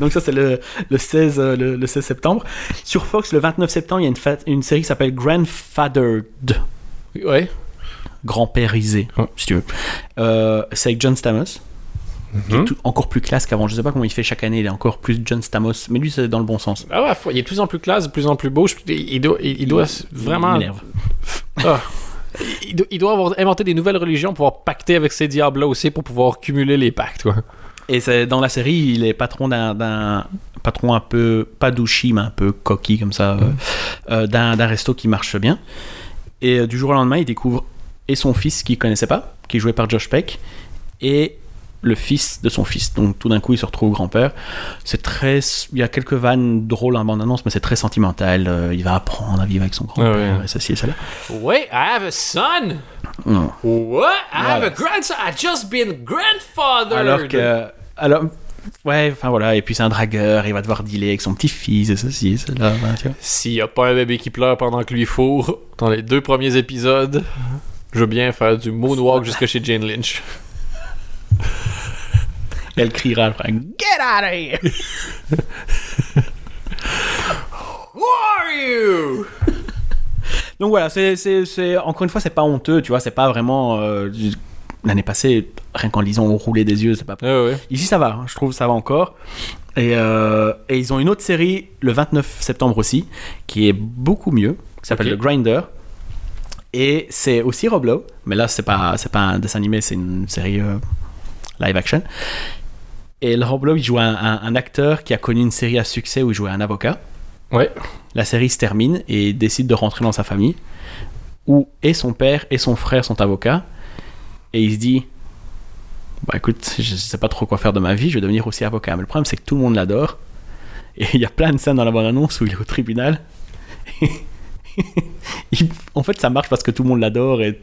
Donc ça c'est le, le, 16, euh, le, le 16 septembre. Sur Fox, le 29 septembre, il y a une, fa- une série qui s'appelle Grandfathered. Ouais. Grand-périsé, Ouais. si tu veux. Euh, c'est avec John Stamos. qui est Mhm. tout- encore plus classe qu'avant. Je sais pas comment il fait chaque année, il est encore plus John Stamos. Mais lui, c'est dans le bon sens. Ah ouais, il est de plus en plus classe, de plus en plus beau. Il, il doit, il, il doit vraiment. Ah. Il, doit, il doit avoir inventé des nouvelles religions pour pouvoir pacter avec ces diables-là aussi pour pouvoir cumuler les pactes. Quoi. Et c'est dans la série, il est patron d'un, patron un peu pas douchi, mais un peu coquille comme ça, euh, euh, d'un, d'un resto qui marche bien. Et du jour au lendemain, il découvre et son fils qu'il connaissait pas, qui est joué par Josh Peck, et le fils de son fils. Donc tout d'un coup, il se retrouve grand-père. C'est très, il y a quelques vannes drôles en bande-annonce, mais c'est très sentimental. Euh, il va apprendre à vivre avec son grand-père, Ah ouais. et ceci et cela. Wait, I have a son? Non. What? I have a grandson. I just been grandfather. Alors que. Alors. Ouais, enfin voilà, et puis c'est un dragueur, il va devoir dealer avec son petit-fils, et ceci, et cela. S'il y a pas un bébé qui pleure pendant que lui fourre, dans les deux premiers épisodes, je veux bien faire du moonwalk jusque chez Jane Lynch. <laughs> Elle criera après Get out of here! Who are you? <laughs> Donc voilà, c'est, encore une fois, c'est pas honteux, tu vois, c'est pas vraiment. euh, L'année passée, rien qu'en lisant, on roulait des yeux, c'est pas. Ouais. Ici, ça va, hein, je trouve ça va encore. Et, euh, et ils ont une autre série le 29 septembre aussi, qui est beaucoup mieux, qui s'appelle. The Grinder. Et c'est aussi Rob Lowe, mais là, c'est pas, c'est pas un dessin animé, c'est une série euh, live action. Et le Rob Lowe, il joue un, un- un acteur qui a connu une série à succès où il jouait un avocat. Ouais. La série se termine et il décide de rentrer dans sa famille, où et son père et son frère sont avocats. Et il se dit Bah écoute, je sais pas trop quoi faire de ma vie, je vais devenir aussi avocat. Mais le problème, c'est que tout le monde l'adore. Et il y a plein de scènes dans la bande-annonce où il est au tribunal. <laughs> <laughs> En fait, ça marche parce que tout le monde l'adore et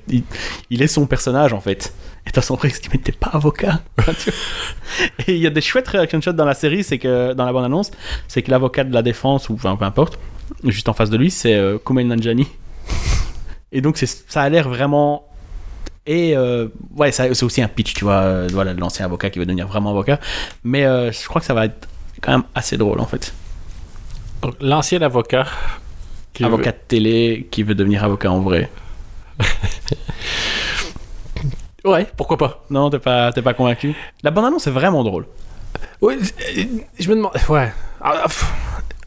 il, est son personnage en fait. Et t'as son frère qui dit t'es pas avocat <laughs> Et il y a des chouettes reaction shots dans la série, c'est que dans la bande-annonce, c'est que l'avocat de la défense, ou enfin peu importe, juste en face de lui, c'est euh, Kumail Nanjiani. Et donc ça a l'air vraiment. Et euh, ouais, c'est aussi un pitch, tu vois, euh, voilà, de l'ancien avocat qui veut devenir vraiment avocat. Mais euh, je crois que ça va être quand même assez drôle en fait. L'ancien avocat. Qui avocat de télé qui veut devenir avocat en vrai. <laughs> Ouais, pourquoi pas. Non, t'es pas, t'es pas convaincu? La bande-annonce est vraiment drôle. Oui, je me demande. Ouais. Ah, pff,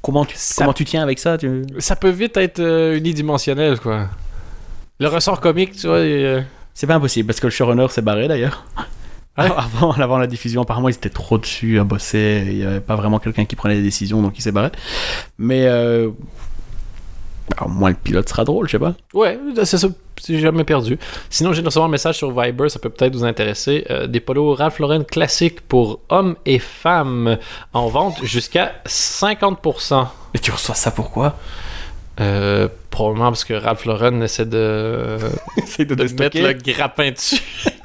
Comment tu, Ça- comment tu tiens avec ça tu- Ça peut vite être euh, unidimensionnel, quoi. Le ressort comique, tu vois. euh, C'est pas impossible parce que le showrunner s'est barré d'ailleurs. Ouais. <laughs> Avant, avant la diffusion, apparemment ils étaient trop dessus à bosser. Il y avait pas vraiment quelqu'un qui prenait des décisions donc il s'est barré. Mais euh, bah, au moins le pilote sera drôle, je sais pas. Ouais, c'est ça. C'est jamais perdu. Sinon, j'ai recevoir un message sur Viber, ça peut peut-être vous intéresser. Euh, des polos Ralph Lauren classiques pour hommes et femmes en vente jusqu'à 50%. Et tu reçois ça pourquoi Euh, probablement parce que Ralph Lauren essaie de, <laughs> Essaye de, de mettre le grappin dessus. <laughs>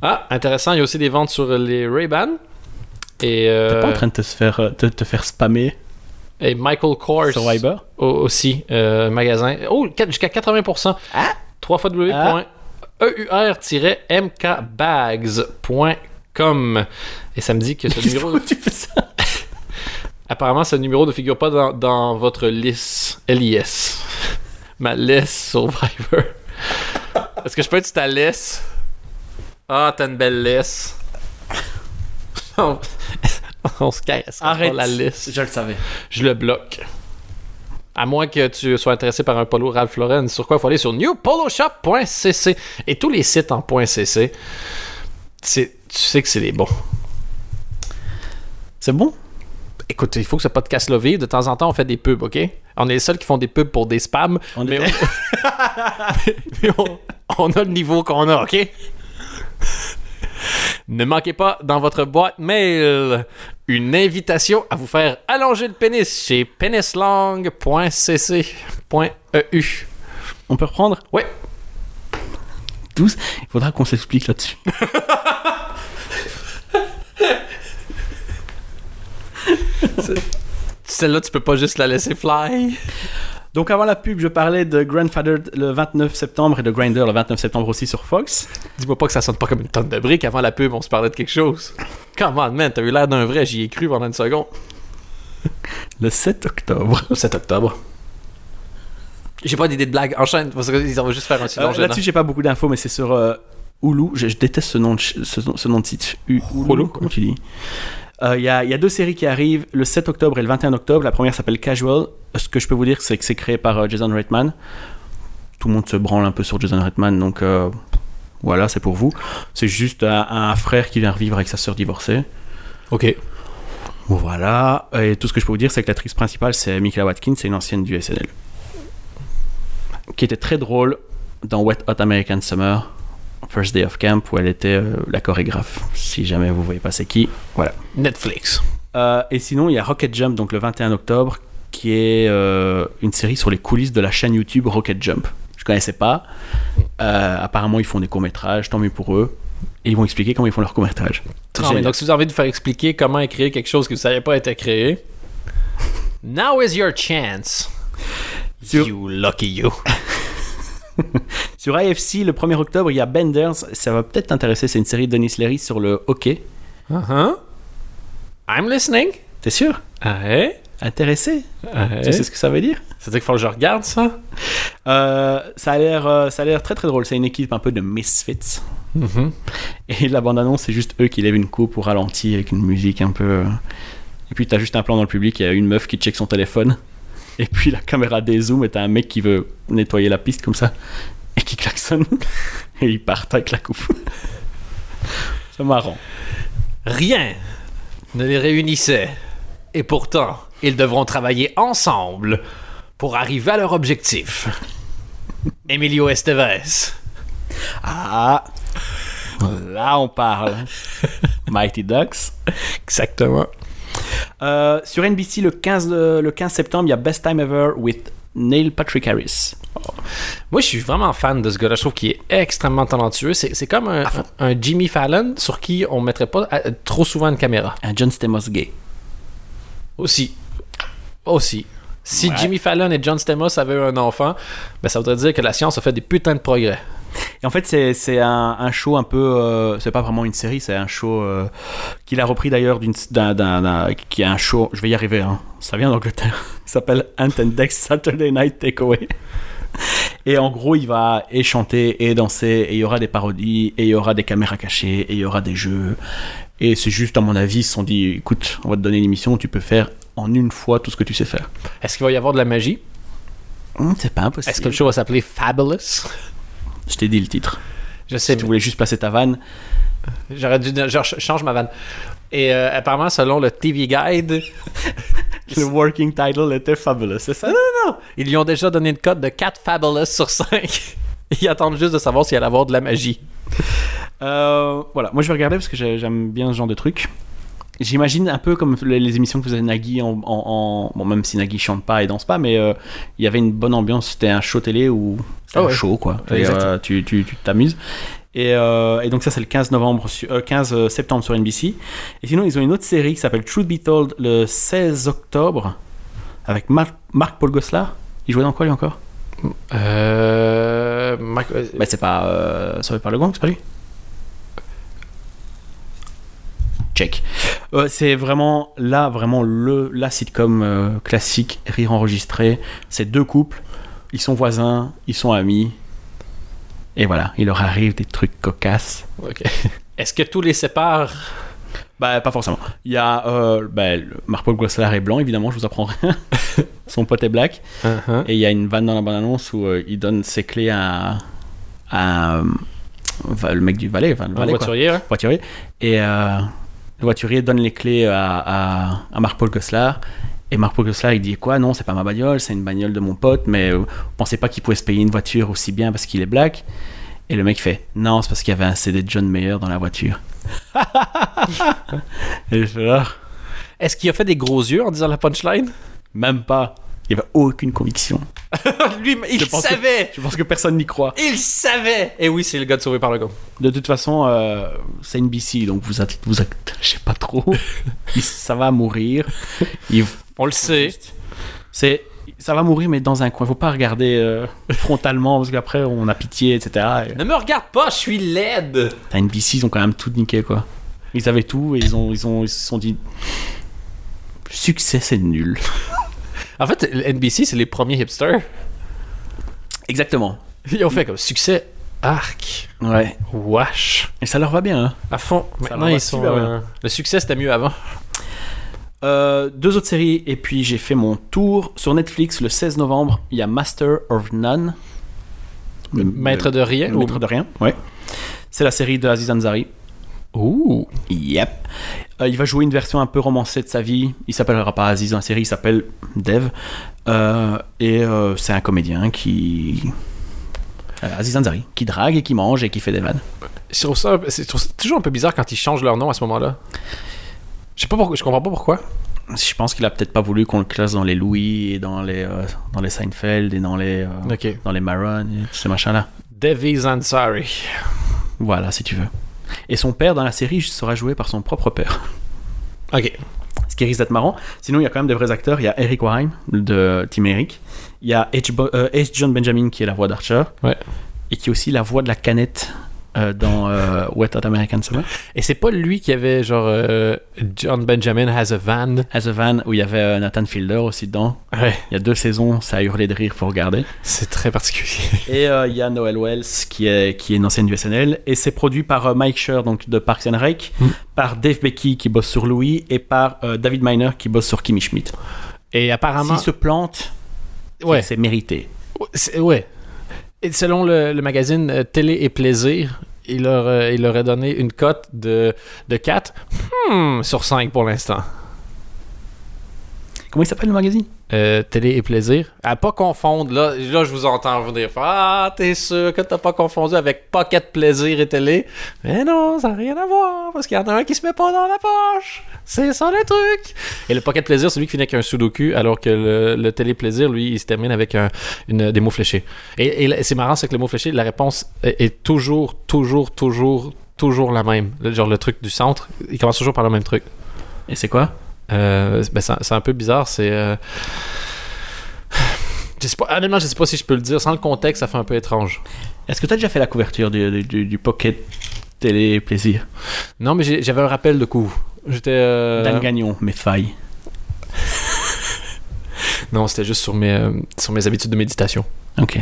ah, intéressant. Il y a aussi des ventes sur les Ray-Ban. Et, T'es euh, pas en train de te faire, euh, te, te faire spammer? Et Michael Kors. sur aussi, euh, magasin. Oh, jusqu'à 80%. Ah. 3 fois www.eur-mkbags.com. Et ça me dit que ce <laughs> numéro, Pourquoi tu fais ça? <laughs> Apparemment, ce numéro ne figure pas dans, dans votre liste LIS. <laughs> Ma liste sur Viber. Est-ce que je peux être sur ta liste? Ah, t'as une belle liste. <laughs> On, se casse. Arrête. la liste. Je le savais. je le bloque. À moins que tu sois intéressé par un polo Ralph Lauren, sur quoi il faut aller sur newpoloshop.cc et tous les sites en .cc. c'est- Tu sais que c'est les bons. C'est bon? Écoute, il faut que ce podcast le vive. De temps en temps, on fait des pubs, OK? On est les seuls qui font des pubs pour des spams. On mais était- on, <laughs> mais on- on a le niveau qu'on a, OK? Ne manquez pas dans votre boîte mail une invitation à vous faire allonger le pénis chez penislang.cc.eu. On peut reprendre? Ouais. Tous Il faudra qu'on s'explique là-dessus. <laughs> <laughs> Celle-là, tu peux pas juste la laisser fly? Donc avant la pub, je parlais de Grandfather le 29 septembre et de Grinder le 29 septembre aussi sur Fox. Dis-moi pas que ça sonne pas comme une tonne de briques. Avant la pub, on se parlait de quelque chose. Come on, man, t'as eu l'air d'un vrai. J'y ai cru pendant une seconde. <laughs> Le 7 octobre. Le 7 octobre. J'ai pas d'idée de blague. Enchaîne, parce qu'ils vont juste faire un Euh, silence. Là-dessus, j'ai pas beaucoup d'infos, mais c'est sur euh, Hulu. Je, je déteste ce nom de, ce, ce nom de site. U- Hulu, Hulu, comme tu dis. Euh, Il y, a, il y a deux séries qui arrivent le 7 octobre et le 21 octobre. La première s'appelle Casual. Ce que je peux vous dire, c'est que c'est créé par euh, Jason Reitman. Tout le monde se branle un peu sur Jason Reitman, donc euh, voilà, c'est pour vous. C'est juste un, un frère qui vient revivre avec sa sœur divorcée. Ok. Voilà. Et tout ce que je peux vous dire, c'est que l'actrice principale, c'est Michaela Watkins, c'est une ancienne du SNL. Qui était très drôle dans Wet Hot American Summer, First Day of Camp, où elle était euh, la chorégraphe. Si jamais vous voyez pas c'est qui, voilà. Netflix. Euh, et sinon, il y a Rocket Jump, donc le 21 octobre, qui est euh, une série sur les coulisses de la chaîne YouTube Rocket Jump. Je connaissais pas. Apparemment, ils font des courts-métrages, tant mieux pour eux. Et ils vont expliquer comment ils font leurs courts-métrages. Donc, si vous avez envie de faire expliquer comment créer quelque chose que vous ne saviez pas être créé, <laughs> now is your chance. You lucky you. <laughs> Sur AFC, le 1er octobre, il y a Benders. Ça va peut-être t'intéresser. C'est une série de Denis Leary sur le hockey. Uh-huh. I'm listening. T'es sûr? Ah, hey? Intéressé Tu sais ce que ça veut dire? C'est-à-dire qu'il faut que je regarde ça? Euh, Ça a l'air, euh, ça a l'air très très drôle. C'est une équipe un peu de misfits. Mhm. Et la bande-annonce, c'est juste eux qui lèvent une coupe au ralenti avec une musique un peu. euh, Et puis t'as juste un plan dans le public, il y a une meuf qui check son téléphone. Et puis la caméra dézoome et t'as un mec qui veut nettoyer la piste comme ça. Et qui klaxonne. <laughs> Et ils partent avec la coupe. <laughs> C'est marrant. Rien ne les réunissait. Et pourtant, ils devront travailler ensemble pour arriver à leur objectif. <laughs> Emilio Estevez. Ah Là on parle. Mighty Ducks. Exactement. Euh, sur NBC le 15, de- le 15 septembre, il y a Best Time Ever with Neil Patrick Harris. Moi, je suis vraiment fan de ce gars-là. Je trouve qu'il est extrêmement talentueux. C'est c'est comme un, un Jimmy Fallon sur qui on mettrait pas euh, trop souvent une caméra. Un John Stamos gay. Aussi. Aussi. Si Ouais. Jimmy Fallon et John Stamos avaient eu un enfant, ben ça voudrait dire que la science a fait des putains de progrès. Et en fait, c'est un, un show un peu. euh, c'est pas vraiment une série, c'est un show euh, qu'il a repris d'ailleurs d'une- d'un, d'un- d'un- qui est un show. Je vais y arriver, hein. ça vient d'Angleterre. <laughs> Ça s'appelle Ant and Dex Saturday Night Takeaway. Et en gros, il va et chanter et danser, et il y aura des parodies, et il y aura des caméras cachées, et il y aura des jeux. Et c'est juste, à mon avis, ils se sont dit, écoute, on va te donner une émission où tu peux faire en une fois tout ce que tu sais faire. Est-ce qu'il va y avoir de la magie? Hum, c'est pas impossible. Est-ce que le show va s'appeler Fabulous? Je t'ai dit le titre. Je sais, Si tu voulais juste placer ta vanne, J'aurais dû je change ma vanne. Et euh, apparemment, selon le TV Guide, <laughs> le working title était fabulous, c'est ça? ils lui ont déjà donné une cote de 4 Fabulous sur 5. <laughs> Ils attendent juste de savoir s'il allait avoir de la magie. Euh, voilà, moi je vais regarder parce que j'ai- j'aime bien ce genre de truc. J'imagine un peu comme les, les émissions que faisait Nagui en, en- en- Bon, même si Nagui chante pas et danse pas, mais euh, il y avait une bonne ambiance. C'était un show télé où. Ah ouais. show, quoi. Et, euh, tu tu- tu t'amuses. Et, euh, et donc, ça, c'est le 15, novembre sur- euh, 15 septembre sur NBC. Et sinon, ils ont une autre série qui s'appelle Truth Be Told le 16 octobre avec Marc, Marc-Paul Goslar. Il jouait dans quoi lui encore? Euh. Euh, Bah, c'est pas. Euh, sauvé par le gang, c'est pas lui? Check. Euh, c'est vraiment là, vraiment le la sitcom euh, classique, rire enregistré. C'est deux couples, ils sont voisins, ils sont amis. Et voilà, il leur arrive des trucs cocasses. <laughs> Est-ce que tous les séparent? Bah, pas forcément. Il y a euh, Marc-Paul Goslar est blanc, évidemment, je vous apprends rien. <laughs> Son pote est black. Uh-huh. Et il y a une vanne dans la bande-annonce où euh, il donne ses clés à, à, euh, le mec du valet, enfin, le valet, voiturier, voiturier. Et euh, le voiturier donne les clés à, à, à Marc-Paul Goslar. Et Marc-Paul Goslar, il dit quoi Non, c'est pas ma bagnole, c'est une bagnole de mon pote, mais euh, vous pensez pas qu'il pouvait se payer une voiture aussi bien parce qu'il est black? Et le mec fait Non, c'est parce qu'il y avait un CD de John Mayer dans la voiture. <laughs> Et je Ah, Est-ce qu'il a fait des gros yeux en disant la punchline? Même pas. Il n'y avait aucune conviction. <laughs> Lui, il Je pense que- savait Je pense que personne n'y croit. Il savait Et oui, c'est le gars de Sauvé par le gars. De toute façon, euh, c'est NBC, donc vous vous attachez pas trop. <laughs> Ça va mourir. Il- On le sait. c'est ça va mourir, mais dans un coin. Faut pas regarder euh, <laughs> frontalement parce qu'après on a pitié, etc. Et, Ne me regarde pas, je suis laide t'as NBC, ils ont quand même tout niqué, quoi. Ils avaient tout et ils ont, ils ont, ils se sont dit succès, c'est nul. <laughs> En fait, NBC, c'est les premiers hipsters. Exactement. Ils ont fait comme succès. Arc. Ouais. Wash. Et ça leur va bien. Hein. À fond. Ça Maintenant, ils sont. euh, Le succès, c'était mieux avant. Euh, deux autres séries et puis j'ai fait mon tour sur Netflix le 16 novembre. Il y a Master of None. Le- Maître de rien. Le ou- maître de rien, ouais. C'est la série de Aziz Ansari. Ouh. Yep. Euh, il va jouer une version un peu romancée de sa vie. Il s'appellera pas Aziz dans la série, il s'appelle Dev. Euh, et euh, c'est un comédien qui. euh, Aziz Ansari, qui drague et qui mange et qui fait des vannes. Je trouve ça, c'est- je trouve ça toujours un peu bizarre quand ils changent leur nom à ce moment-là. Je sais pas pourquoi, je comprends pas pourquoi. Je pense qu'il a peut-être pas voulu qu'on le classe dans les Louis et dans les, euh, dans les Seinfeld et dans les, euh, dans les Maron et tous ces machins-là. Devi Ansari. Voilà, si tu veux. Et son père dans la série sera joué par son propre père. Ok. Ce qui risque d'être marrant. Sinon, il y a quand même des vrais acteurs. Il y a Eric Warheim de Team Eric. Il y a H. Bo- euh, H. John Benjamin qui est la voix d'Archer. Ouais. Et qui est aussi la voix de la canette euh, dans euh, Wet Hot American Summer. Et c'est pas lui qui avait genre euh, John Benjamin has a van. As a Van, où il y avait euh, Nathan Fielder aussi dedans. Ouais. Il y a deux saisons, ça a hurlé de rire, faut regarder. C'est très particulier. <laughs> Et il y a Noel Wells qui est, qui est une ancienne du SNL. Et c'est produit par Mike Scher donc de Parks and Rec, Mm. par Dave Becky qui bosse sur Louis et par David Miner qui bosse sur Kimmy Schmidt. Et apparemment. S'il se plante, Ouais. c'est mérité. Ouais. Et selon le, magazine euh, Télé et Plaisir, il leur, euh, il leur a donné une cote de, de 4 hmm, sur 5 pour l'instant. Comment il s'appelle le magazine? Euh, télé et plaisir. À pas confondre, là, là je vous entends vous dire Ah, t'es sûr que t'as pas confondu avec Pocket Plaisir et télé? Mais non, ça n'a rien à voir, parce qu'il y en a un qui se met pas dans la poche. C'est ça le truc. Et le Pocket Plaisir, c'est lui qui finit avec un sudoku, alors que le, le Télé Plaisir, lui, il se termine avec un, une, des mots fléchés. Et, et c'est marrant, c'est que les mots fléchés, la réponse est, est toujours, toujours, toujours, toujours la même. Le- genre le truc du centre, il commence toujours par le même truc. Et c'est quoi? Euh, ben, c'est un peu bizarre, c'est. euh, <sighs> Je sais pas, honnêtement, je sais pas si je peux le dire. Sans le contexte, ça fait un peu étrange. Est-ce que tu as déjà fait la couverture du, du- Pocket Télé Plaisir? Non, mais j'avais un rappel de coup. J'étais. euh, Dan Gagnon, mes failles. <laughs> Non, c'était juste sur mes, euh, sur mes habitudes de méditation. Ok.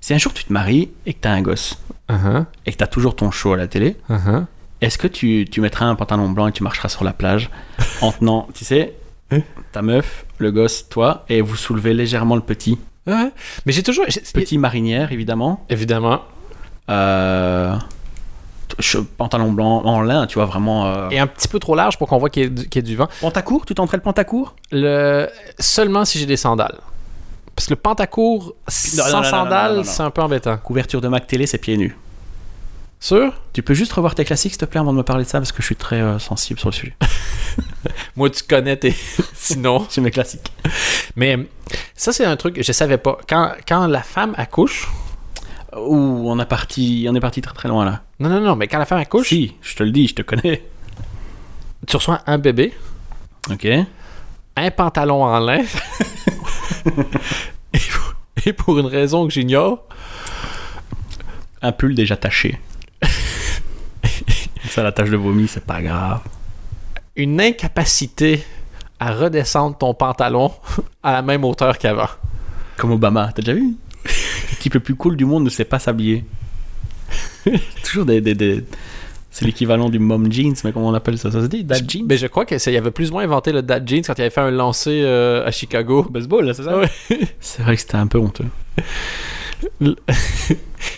Si un jour tu te maries et que t'as un gosse Uh-huh, et que t'as toujours ton show à la télé, uh-huh. Est-ce que tu, tu mettras un pantalon blanc et tu marcheras sur la plage <laughs> en tenant, tu sais, Hein ta meuf, le gosse, toi, et vous soulevez légèrement le petit? Ouais. Mais j'ai toujours. Petit marinière, évidemment. Évidemment. Euh, pantalon blanc en lin, tu vois, vraiment. Euh... Et un petit peu trop large pour qu'on voit qu'il y, y ait du vent. Pantacourt? Tu tenterais le pantacourt? Le... Seulement si j'ai des sandales. Parce que le pantacourt sans non, non, non, non, sandales, c'est un peu embêtant. Couverture de Mac Télé, c'est pieds nus. Sûr? Tu peux juste revoir tes classiques, s'il te plaît, avant de me parler de ça, parce que je suis très euh, sensible sur le sujet. <laughs> Moi, tu connais tes. <laughs> Sinon. C'est mes classiques. Mais ça, c'est un truc que je savais pas. Quand, quand la femme accouche. Ouh, on, a parti, on est parti très très loin là. Non, non, non, mais quand la femme accouche, Si, je te le dis, je te connais. tu reçois un bébé, Ok. un pantalon en lin. <laughs> et pour une raison que j'ignore, Un pull déjà taché. Ça, la tache de vomi, c'est pas grave. une incapacité à redescendre ton pantalon <laughs> à la même hauteur qu'avant. Comme Obama, t'as déjà vu? Le type le plus cool du monde ne sait pas s'habiller. <laughs> Toujours des. des, des- C'est l'équivalent du mom jeans, mais comment on appelle ça? Ça se dit Dad jeans? Mais je crois qu'il avait plus ou moins inventé le dad jeans quand il avait fait un lancer euh, à Chicago. Baseball, c'est ça? Ouais. <laughs> C'est vrai que c'était un peu honteux.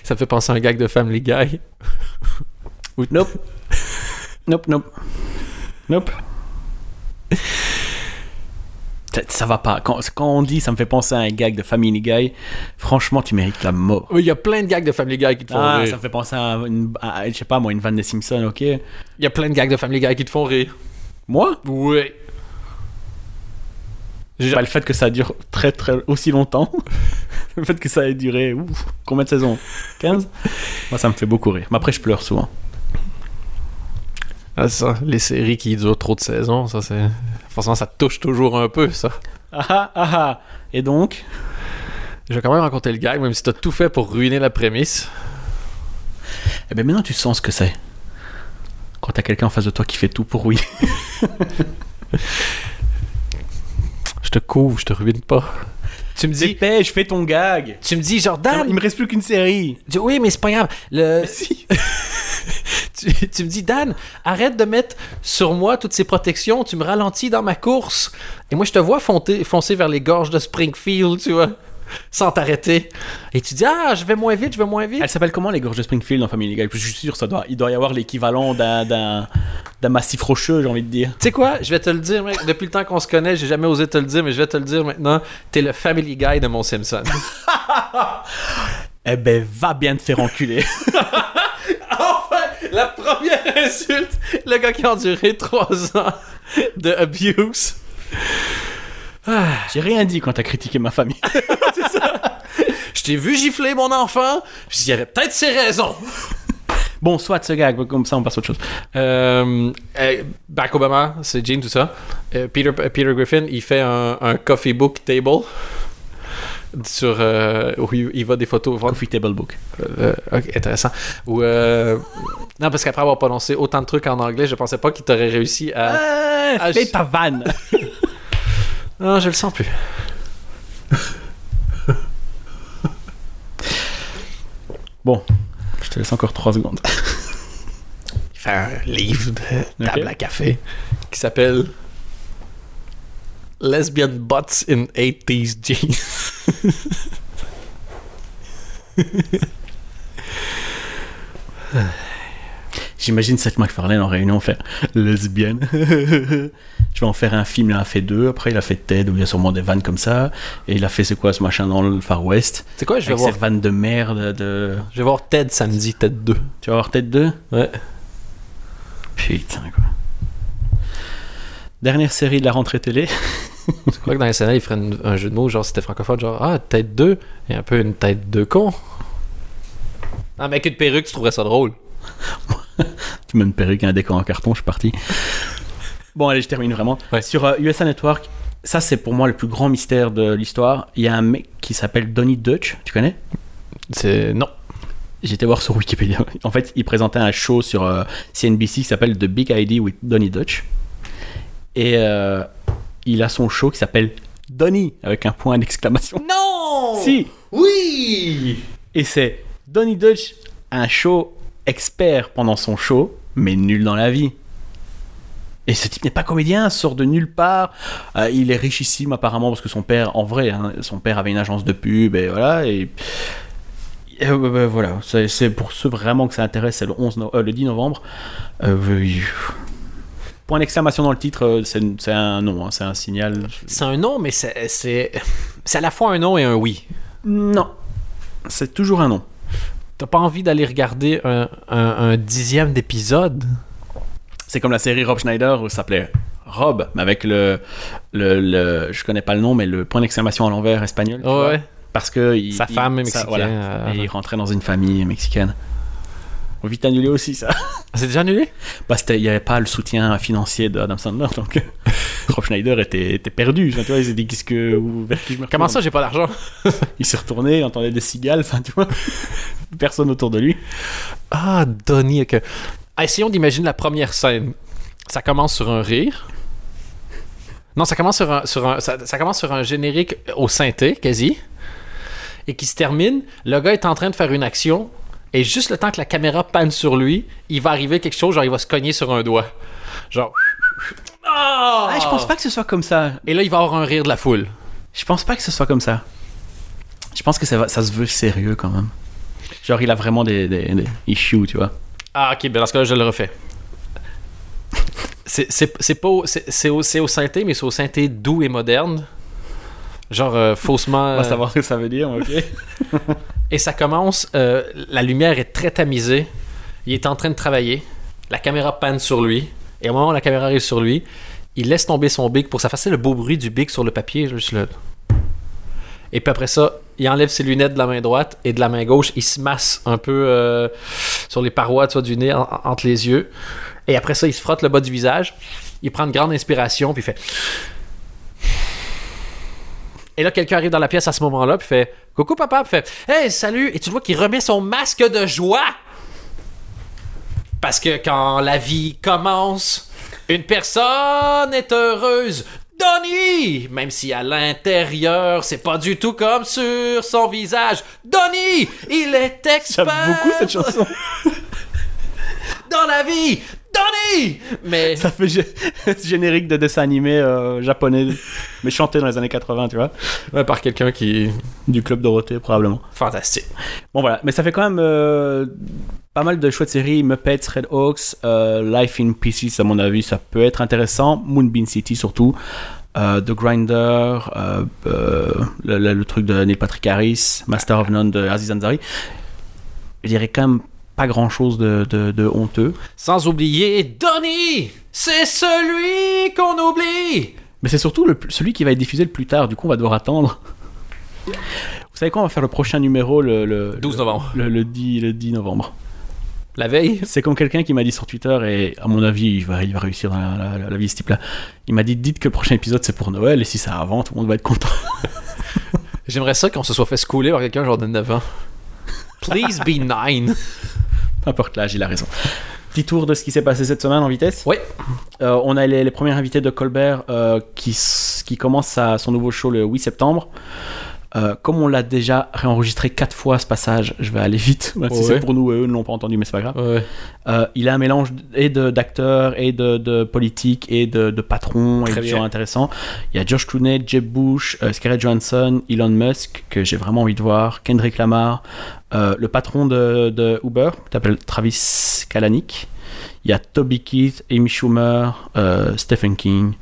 Ça me fait penser à un gag de Family Guy. Ou- Nope. Nope, nope. Nope. Ça, ça va pas. Quand, quand on dit ça me fait penser à un gag de Family Guy, franchement, tu mérites la mort. Oui, Il y a plein de gags de Family Guy qui te font Ah, rire. ça me fait penser à, une, à- je sais pas moi, une vanne des Simpsons, ok Il y a plein de gags de Family Guy qui te font rire. Moi? Oui. J'ai- Pas le fait que ça dure très très aussi longtemps. <laughs> le fait que ça ait duré ouf, combien de saisons? 15 Moi ça me fait beaucoup rire. Mais après je pleure souvent. Ah, ça, les séries qui durent trop de saisons, ça c'est. Forcément, ça touche toujours un peu, ça. Ah ah ah ah. Et donc? Je vais quand même raconter le gag, même si t'as tout fait pour ruiner la prémisse. Eh ben maintenant tu sens ce que c'est. Quand t'as quelqu'un en face de toi qui fait tout pour oui. <laughs> Je te couvre, je te ruine pas. Tu me dis. Dépêche, fais ton gag. Tu me dis, Jordan. Il me reste plus qu'une série. Oui, mais c'est pas grave. Le... Si. <laughs> tu, tu me dis, Dan, arrête de mettre sur moi toutes ces protections. Tu me ralentis dans ma course. Et moi, je te vois fonter, foncer vers les gorges de Springfield, tu vois, <laughs> sans t'arrêter. Et tu dis, ah, je vais moins vite, je vais moins vite. Elle s'appelle comment les gorges de Springfield en Family Guy? Je suis sûr ça doit, il doit y avoir l'équivalent d'un massif rocheux, j'ai envie de dire. Tu sais quoi, je vais te le dire, mec. Depuis le temps qu'on se connaît, j'ai jamais osé te le dire, mais je vais te le dire maintenant. T'es le Family Guy de mon Simpson. <laughs> Eh ben va bien te faire enculer. <laughs> enfin, la première insulte, le gars qui a enduré trois ans de abuse. J'ai rien dit quand t'as critiqué ma famille. <laughs> Je t'ai vu gifler mon enfant. Je dis, il y avait peut-être ses raisons. Bon, soit ce gag, comme ça on passe à autre chose. Euh, euh, Barack Obama, c'est Gene, tout ça. Euh, Peter, Peter Griffin, il fait un, un coffee book table sur euh, où il, va des photos. Coffee Table Book. Euh, ok, intéressant. Ou euh, non, parce qu'après avoir prononcé autant de trucs en anglais, je pensais pas qu'il t'aurait réussi à. Ah, fais je- ta vanne. <laughs> Non, je le sens plus. <laughs> Bon, je te laisse encore 3 secondes. <laughs> Il fait un livre de table à café qui s'appelle Lesbian Butts in 80s Jeans. <laughs> J'imagine Seth MacFarlane en réunion faire lesbienne. <laughs> Je vais en faire un film, il en a fait deux. Après, il a fait Ted, où il y a sûrement des vannes comme ça. Et il a fait c'est quoi ce machin dans le Far West? C'est quoi, je vais Avec voir. ces vannes de merde. De... Je vais voir Ted samedi, Ted 2. Tu vas voir Ted 2 Ouais. Putain, quoi. Dernière série de la rentrée télé. <laughs> Je crois que dans les scénarios, il ferait une- un jeu de mots, genre c'était francophone, genre Ah, tête 2 et un peu une tête de con. Ah, mais avec une perruque, tu trouverais ça drôle. <laughs> <laughs> Tu mets une perruque un décor en carton, je suis parti. Bon, allez, je termine vraiment. Ouais. Sur euh, USA Network, ça c'est pour moi le plus grand mystère de l'histoire. Il y a un mec qui s'appelle Donny Dutch, tu connais? C'est. Non. J'étais voir sur Wikipédia. <laughs> En fait, il présentait un show sur euh, CNBC qui s'appelle The Big ID with Donny Dutch. Et euh, il a son show qui s'appelle Donny avec un point d'exclamation. Non Si Oui Et c'est Donny Deutsch, un show expert pendant son show, mais nul dans la vie. Et ce type n'est pas comédien, sort de nulle part. Euh, il est richissime apparemment parce que son père, en vrai, hein, son père avait une agence de pub et voilà. Et, et, euh, bah, voilà, c'est pour ceux vraiment que ça intéresse, c'est le, 11 no- euh, le 10 novembre. Point d'exclamation dans le titre, c'est un nom, hein, c'est un signal. C'est un non, mais c'est à la fois un non et un oui. Non, c'est toujours un nom. T'as pas envie d'aller regarder un, un, un dixième d'épisode? C'est comme la série Rob Schneider où ça s'appelait Rob, mais avec le, le, le- je connais pas le nom, mais le point d'exclamation à l'envers espagnol. Ouais. Parce que il- Sa il- femme est ça- mexicaine, voilà. euh, et il rentrait dans une famille mexicaine. On vite annulé aussi ça. C'est déjà annulé? Parce qu'il n'y avait pas le soutien financier d'Adam Sandler, donc euh, <laughs> Rob Schneider était, était perdu. Enfin, tu vois, il s'est dit qu'est-ce que vers qui je me Comment ça, j'ai pas d'argent? Il s'est retourné, il entendait des cigales, enfin tu vois, personne autour de lui. Ah, Donnie. ok. Ah, essayons d'imaginer la première scène. Ça commence sur un rire. Non, ça commence sur un, sur un, ça, ça commence sur un générique au synthé, quasi. Et qui se termine. Le gars est en train de faire une action. Et juste le temps que la caméra panne sur lui, il va arriver quelque chose, genre il va se cogner sur un doigt. Genre. Ah! Ah, je pense pas que ce soit comme ça. Et là, il va avoir un rire de la foule. Je pense pas que ce soit comme ça. Je pense que ça, va- ça se veut sérieux quand même. Genre, il a vraiment des, des, des issues, tu vois. Ah, ok, ben dans ce cas-là, je le refais. C'est pas au, c'est- au, c'est au synthé, mais c'est au synthé doux et moderne. Genre euh, faussement. On va euh, savoir ce que ça veut dire, ok. <laughs> Et ça commence, euh, la lumière est très tamisée. Il est en train de travailler. La caméra panne sur lui. Et au moment où la caméra arrive sur lui, il laisse tomber son bic pour s'effacer le beau bruit du bic sur le papier. Juste. Et puis après ça, il enlève ses lunettes de la main droite et de la main gauche, il se masse un peu euh, sur les parois tu vois, du nez, en- en- entre les yeux. Et après ça, il se frotte le bas du visage. Il prend une grande inspiration, puis il fait. Et là, quelqu'un arrive dans la pièce à ce moment-là, puis fait Coucou papa, puis fait Hey, salut! Et tu vois qu'il remet son masque de joie! Parce que quand la vie commence, une personne est heureuse. Donnie! Même si à l'intérieur, c'est pas du tout comme sur son visage. Donnie! Il est expert J'aime beaucoup cette chanson. <laughs> dans la vie! Donnie! Mais <laughs> Ça fait gé- <laughs> générique de dessin animé euh, japonais, mais chanté dans les années 80, tu vois. Ouais, par quelqu'un qui. Du Club Dorothée, probablement. Fantastique. Bon, voilà. Mais ça fait quand même euh, pas mal de chouettes séries. Muppets, Red Hawks, euh, Life in Pieces, à mon avis, ça peut être intéressant. Moonbeam City, surtout. Euh, The Grinder, euh, euh, le, le- le truc de Neil Patrick Harris, Master of None de Aziz Ansari. Je dirais quand même pas grand chose de, de- de honteux. Sans oublier Donnie! C'est celui qu'on oublie! Mais c'est surtout le, celui qui va être diffusé le plus tard, du coup on va devoir attendre. Vous savez quoi, on va faire le prochain numéro le, le, 12 novembre. le, le 10, le 10 novembre? La veille? C'est comme quelqu'un qui m'a dit sur Twitter, et à mon avis, il va, il va réussir dans la, la- la vie, ce type-là. Il m'a dit Dites que le prochain épisode c'est pour Noël, et si ça avant, tout le monde va être content. <laughs> J'aimerais ça qu'on se soit fait schooler par quelqu'un genre de 9 ans. <laughs> Please be nine. Peu importe l'âge, il a raison. Petit tour de ce qui s'est passé cette semaine en vitesse. Oui. Euh, on a les, les premiers invités de Colbert euh, qui, qui commence sa- son nouveau show le 8 septembre. Euh, comme on l'a déjà réenregistré quatre fois ce passage, je vais aller vite. si Ouais. c'est pour nous, eux ne l'ont pas entendu, mais c'est pas grave. Ouais. Euh, il a un mélange et d'acteurs et de, de politique et de, de patrons et de gens intéressants. Il y a Josh Clooney, Jeb Bush, euh, Scarlett Johansson, Elon Musk que j'ai vraiment envie de voir, Kendrick Lamar, euh, le patron de, de Uber qui s'appelle Travis Kalanick. Il y a Toby Keith, Amy Schumer, Stephen King.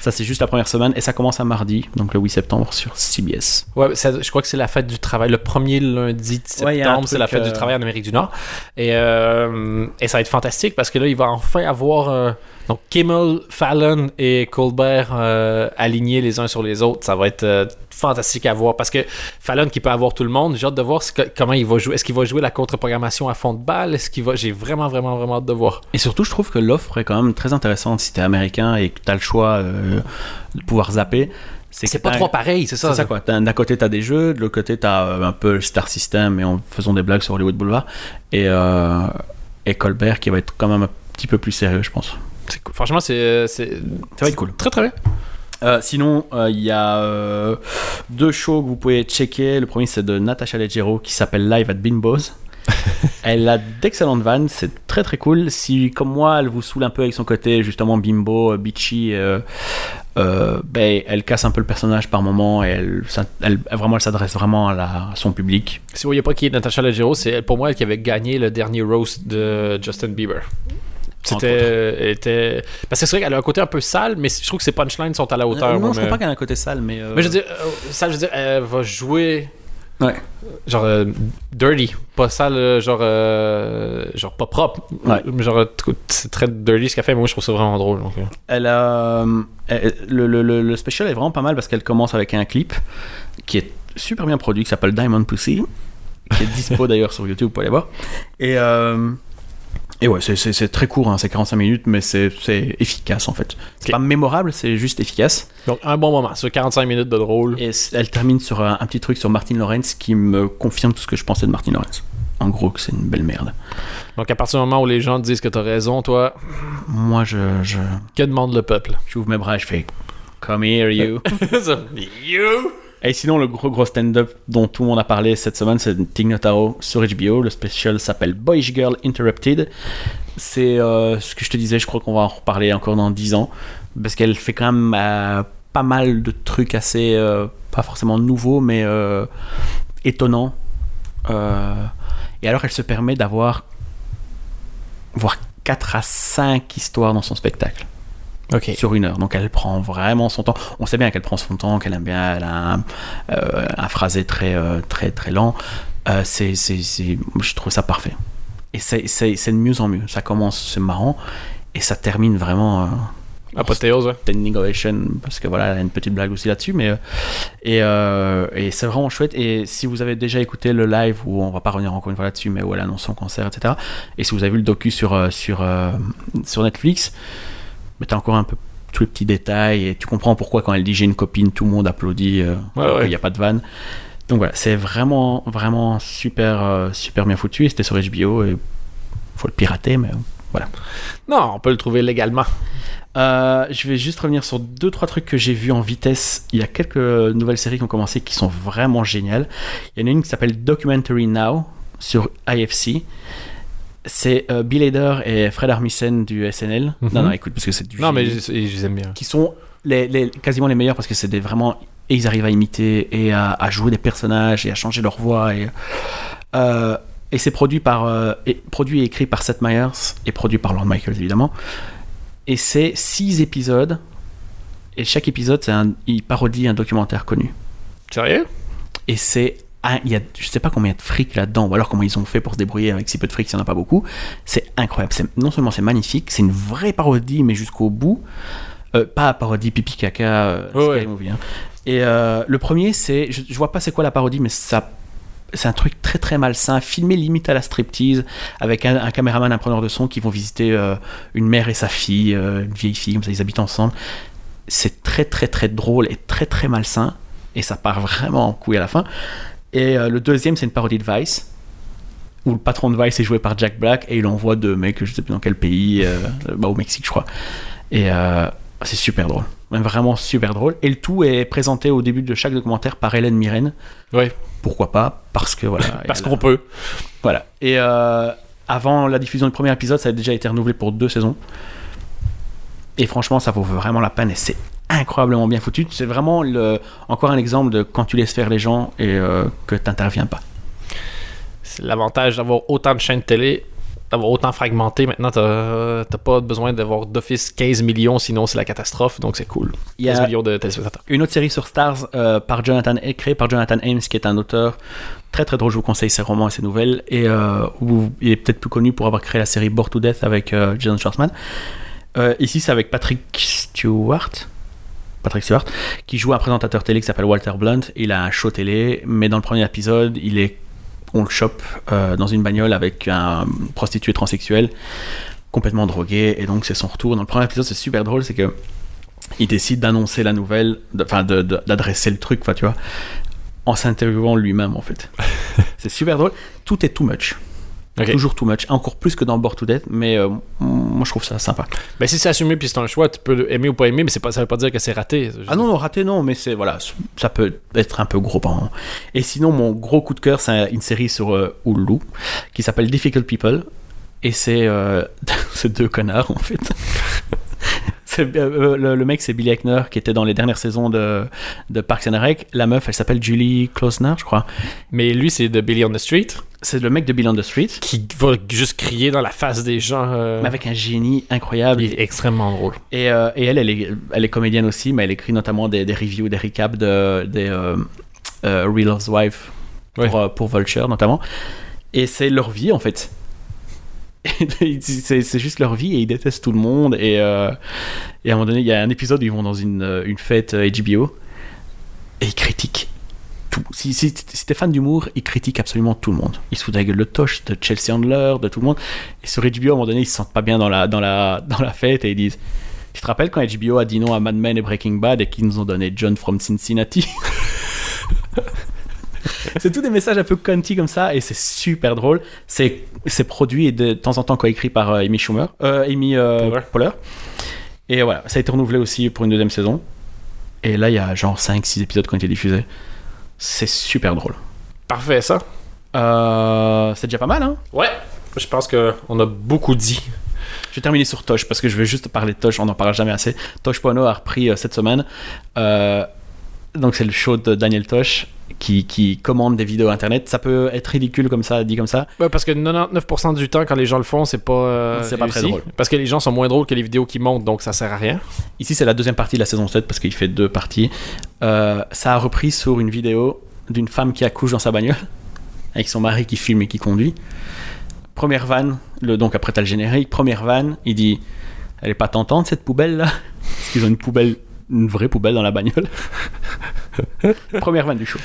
Ça c'est juste la première semaine et ça commence à mardi, donc le 8 septembre sur CBS. Ouais, ça- je crois que c'est la fête du travail. Le premier lundi de Ouais, septembre, c'est la fête euh, du travail en Amérique du Nord. Et, euh, et ça va être fantastique parce que là, il va enfin avoir euh, donc Kimmel, Fallon et Colbert euh, alignés les uns sur les autres. Ça va être euh, fantastique à voir parce que Fallon qui peut avoir tout le monde, j'ai hâte de voir ce que- comment il va jouer. Est-ce qu'il va jouer la contre-programmation à fond de balle? Est-ce qu'il va J'ai vraiment, vraiment, vraiment hâte de voir. Et surtout, je trouve que l'offre est quand même très intéressante si t'es américain et que t'as le choix euh, de pouvoir zapper. C'est pas trop pareil, c'est ça. C'est ça quoi. T'as- D'un côté, t'as des jeux, de l'autre côté, t'as euh, un peu le Star System et en faisant des blagues sur Hollywood Boulevard. Et, euh, et Colbert qui va être quand même un petit peu plus sérieux, je pense. C'est cool. Franchement, c'est, c'est Ça va être cool. très très bien. Euh, sinon, euh, il y a euh, deux shows que vous pouvez checker. Le premier, c'est de Natasha Leggero qui s'appelle Live at Bimbo's. <laughs> elle a d'excellentes vannes, c'est très très cool. Si, comme moi, elle vous saoule un peu avec son côté justement bimbo, euh, bitchy, euh, euh, ben, elle casse un peu le personnage par moment et elle, ça- elle- vraiment, elle s'adresse vraiment à, la- à son public. Si vous voyez pas qui est Natasha Leggero, c'est pour moi elle qui avait gagné le dernier roast de Justin Bieber. C'était, était, parce que c'est vrai qu'elle a un côté un peu sale, mais je trouve que ses punchlines sont à la hauteur. Non, moi, je mais... crois pas qu'elle a un côté sale, mais. euh, Mais je veux dire, euh, ça, je veux dire, elle va jouer Ouais. genre euh, dirty, pas sale, euh, genre euh, genre pas propre. Ouais. Mais Genre c'est très dirty ce qu'elle fait, mais moi je trouve ça vraiment drôle. donc, euh. Elle a, euh, elle- le, le, le, le special est vraiment pas mal parce qu'elle commence avec un clip qui est super bien produit, qui s'appelle Diamond Pussy, qui est dispo <laughs> d'ailleurs sur YouTube pour aller voir. Et, euh, et ouais, c'est- très court, hein, c'est 45 minutes, mais c'est efficace en fait. C'est Ok. pas mémorable, c'est juste efficace. Donc un bon moment, sur 45 minutes de drôle. Et elle termine sur un, un petit truc sur Martin Lawrence qui me confirme tout ce que je pensais de Martin Lawrence. En gros, que c'est une belle merde. Donc à partir du moment où les gens te disent que t'as raison, toi, Moi, je, je, que demande le peuple? J'ouvre mes bras et je fais Come here, you. <laughs> You. Et sinon, le gros gros stand-up dont tout le monde a parlé cette semaine, c'est Tig Notaro sur HBO. Le special s'appelle Boyish Girl Interrupted. C'est euh, ce que je te disais, je crois qu'on va en reparler encore dans 10 ans. Parce qu'elle fait quand même euh, pas mal de trucs assez, euh, pas forcément nouveaux, mais étonnants. Et alors, elle se permet d'avoir voire 4 à 5 histoires dans son spectacle Sur une heure. Donc elle prend vraiment son temps. On sait bien qu'elle prend son temps, qu'elle aime bien, elle a un, euh, un phrasé très, euh, très, très lent. Euh, c'est, c'est, c'est- je trouve ça parfait. Et c'est, c'est, c'est de mieux en mieux. Ça commence, c'est marrant, et ça termine vraiment. Euh, Apothéose, ouais. standing ovation parce que voilà elle a une petite blague aussi là-dessus mais et, et c'est vraiment chouette et si vous avez déjà écouté le live où on va pas revenir encore une fois là-dessus mais où elle annonce son concert etc et si vous avez vu le docu sur sur sur Netflix mais t'as encore un peu tous les petits détails et tu comprends pourquoi quand elle dit j'ai une copine tout le monde applaudit euh, Ouais, n'y a pas de vanne donc voilà c'est vraiment vraiment super euh, super bien foutu et c'était sur HBO et faut le pirater mais Non, on peut le trouver légalement. euh, je vais juste revenir sur deux trois trucs que j'ai vus en vitesse. Il y a quelques nouvelles séries qui ont commencé qui sont vraiment géniales. Il y en a une qui s'appelle Documentary Now sur IFC. C'est euh, Bill Hader et Fred Armisen du SNL. Mhm. Non, non, écoute, parce que c'est du Non, mais je, les aime bien. qui sont les, les- quasiment les meilleurs parce que c'est des vraiment et ils arrivent à imiter et à, à jouer des personnages et à changer leur voix et euh, et c'est produit par euh, et, produit et écrit par Seth Meyers et produit par Lord Michaels évidemment et c'est six épisodes et chaque épisode un il parodie un documentaire connu Sérieux? et c'est un- il y a, je sais pas combien de fric là-dedans, ou alors comment ils ont fait pour se débrouiller avec si peu de fric, s'il n'y en a pas beaucoup. C'est incroyable. C'est, non seulement c'est magnifique, c'est une vraie parodie, mais jusqu'au bout. Euh, pas parodie pipi caca, euh, Ouais, Scary ouais. Movie, hein. Et euh, le premier, c'est, je, je vois pas c'est quoi la parodie, mais ça, c'est un truc très très malsain, filmé limite à la striptease, avec un, un caméraman, un preneur de son qui vont visiter une mère et sa fille, une vieille fille, comme ça ils habitent ensemble. C'est très très très drôle et très très malsain, et ça part vraiment en couille à la fin. Et euh, le deuxième, c'est une parodie de Vice, où le patron de Vice est joué par Jack Black, et il envoie deux mecs, je sais plus dans quel pays, euh, bah, au Mexique, je crois. Et euh, c'est super drôle. Vraiment super drôle. Et le tout est présenté au début de chaque documentaire par Hélène Mirren. Oui. Pourquoi pas? Parce que voilà. <laughs> Parce qu'on peut. Voilà. Et euh, avant la diffusion du premier épisode, ça a déjà été renouvelé pour deux saisons. Et franchement, ça vaut vraiment la peine et c'est incroyablement bien foutu. C'est vraiment le, encore un exemple de quand tu laisses faire les gens et euh, que t'interviens pas. C'est l'avantage d'avoir autant de chaînes de télé, d'avoir autant fragmenté. Maintenant, t'as t'as pas besoin d'avoir d'office 15 millions, sinon c'est la catastrophe, donc c'est cool. Il y 15 a millions de téléspectateurs. une autre série sur Stars euh, par Jonathan, créée par Jonathan Ames, qui est un auteur très très drôle. Je vous conseille ses romans et ses nouvelles. Et euh, où il est peut-être plus connu pour avoir créé la série Bored to Death avec Jason Schwartzman. Ici, c'est avec Patrick Stewart. Patrick Stewart, qui joue un présentateur télé qui s'appelle Walter Blunt. Il a un show télé, mais dans le premier épisode, il est, on le chope euh, dans une bagnole avec un prostitué transsexuel complètement drogué, et donc c'est son retour. Dans le premier épisode, c'est super drôle, c'est que il décide d'annoncer la nouvelle, enfin d'adresser le truc, tu vois, en s'interviewant lui-même en fait. <laughs> c'est super drôle. Tout est too much. Toujours too much, encore plus que dans Bored to Death, mais euh, moi je trouve ça sympa. Ben, si c'est assumé puis c'est un choix, tu peux aimer ou pas aimer, mais c'est pas, ça veut pas dire que c'est raté. Ah non, non, raté non, mais c'est voilà, ça peut être un peu gros moment. Et sinon, mon gros coup de cœur, c'est une série sur euh, Hulu qui s'appelle Difficult People, et c'est euh, <laughs> c'est deux connards en fait. C'est, euh, le, le mec, c'est Billy Eichner qui était dans les dernières saisons de, de Parks and Rec. La meuf, elle s'appelle Julie Klausner, je crois. Mais lui, c'est de Billy on the Street C'est le mec de Bill on the Street, qui va juste crier dans la face des gens. euh, mais avec un génie incroyable. Il est extrêmement drôle. Et, euh, et elle, elle est, elle est comédienne aussi, mais elle écrit notamment des, des reviews, des recaps de, des euh, euh, Real Housewives pour, Ouais. euh, pour Vulture notamment. Et c'est leur vie en fait. C'est juste leur vie et ils détestent tout le monde. Et, euh, et à un moment donné, il y a un épisode où ils vont dans une, euh, une fête euh, HBO et ils critiquent tout. Si, si, si t'es fan d'humour, ils critiquent absolument tout le monde. Ils se foutent de la gueule de Tosh, de Chelsea Handler, de tout le monde. Et sur HBO, à un moment donné, ils se sentent pas bien dans la, dans la, dans la fête et ils disent Tu te rappelles quand HBO a dit non à Mad Men et Breaking Bad et qu'ils nous ont donné John from Cincinnati? <laughs> <laughs> C'est tous des messages un peu cunty comme ça et c'est super drôle. C'est c'est produit et de temps en temps coécrit par euh, Amy Schumer, euh, Amy euh, Poehler. Poehler. Et voilà, ça a été renouvelé aussi pour une deuxième saison. Et là, il y a genre 5-6 épisodes qui ont été diffusés. C'est super drôle. Parfait, ça. Euh, c'est déjà pas mal, hein? Ouais. Je pense qu'on a beaucoup dit. Je vais terminer sur Tosh parce que je vais juste parler de Tosh, on n'en parlera jamais assez. Tosh.no a repris euh, cette semaine. Euh, donc c'est le show de Daniel Tosh qui, qui commande des vidéos internet. Ça peut être ridicule comme ça, dit comme ça. Ouais, parce que 99% du temps, quand les gens le font, c'est pas. euh, C'est pas très drôle. Parce que les gens sont moins drôles que les vidéos qui montent, donc ça sert à rien. Ici c'est la deuxième partie de la saison 7 parce qu'il fait deux parties. Euh, ça a repris sur une vidéo d'une femme qui accouche dans sa bagnole avec son mari qui filme et qui conduit. Première vanne, le, donc après t'as le générique, première vanne, il dit Elle est pas tentante cette poubelle là Parce qu'ils ont une poubelle, une vraie poubelle dans la bagnole. <laughs> Première vanne du show.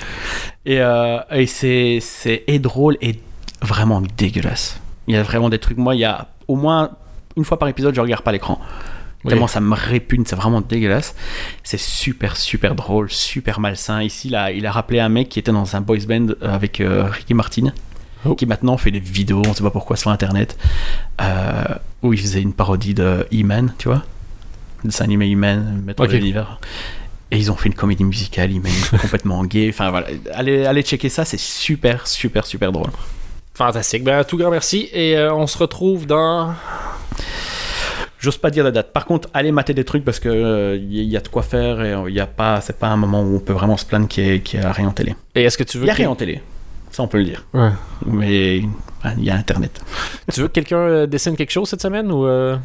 Et, euh, et c'est, c'est et drôle et vraiment dégueulasse. Il y a vraiment des trucs. Moi, il y a au moins une fois par épisode, je regarde pas l'écran. Oui. Tellement ça me répugne, c'est vraiment dégueulasse. C'est super, super drôle, super malsain. Ici, là, il a rappelé un mec qui était dans un boys band euh, avec euh, Ricky Martin, Oh. qui maintenant fait des vidéos, on sait pas pourquoi, sur internet, euh, où il faisait une parodie de E-Man, tu vois dessin animé E-Man, Maître Ok. de l'univers. Et ils ont fait une comédie musicale, E-Man <laughs> complètement gay. Enfin voilà, allez, allez checker ça, c'est super, super, super drôle. Fantastique. Ben, tout grand merci. Et euh, on se retrouve dans. J'ose pas dire la date. Par contre, allez mater des trucs parce que euh, il y a de quoi faire et il y a pas, c'est pas un moment où on peut vraiment se plaindre qu'il y, a rien en télé. Et est-ce que tu Il veux. y a rien en télé, ça on peut le dire. Ouais. Mais il y a Internet. Tu veux que quelqu'un euh, dessine quelque chose cette semaine ou. euh,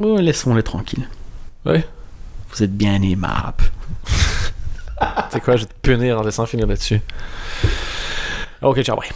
Oh, laissons-les tranquilles. Ouais. Vous êtes bien aimables. <laughs> C'est quoi, je vais te punir en laissant finir là-dessus. Ok, ciao, bye.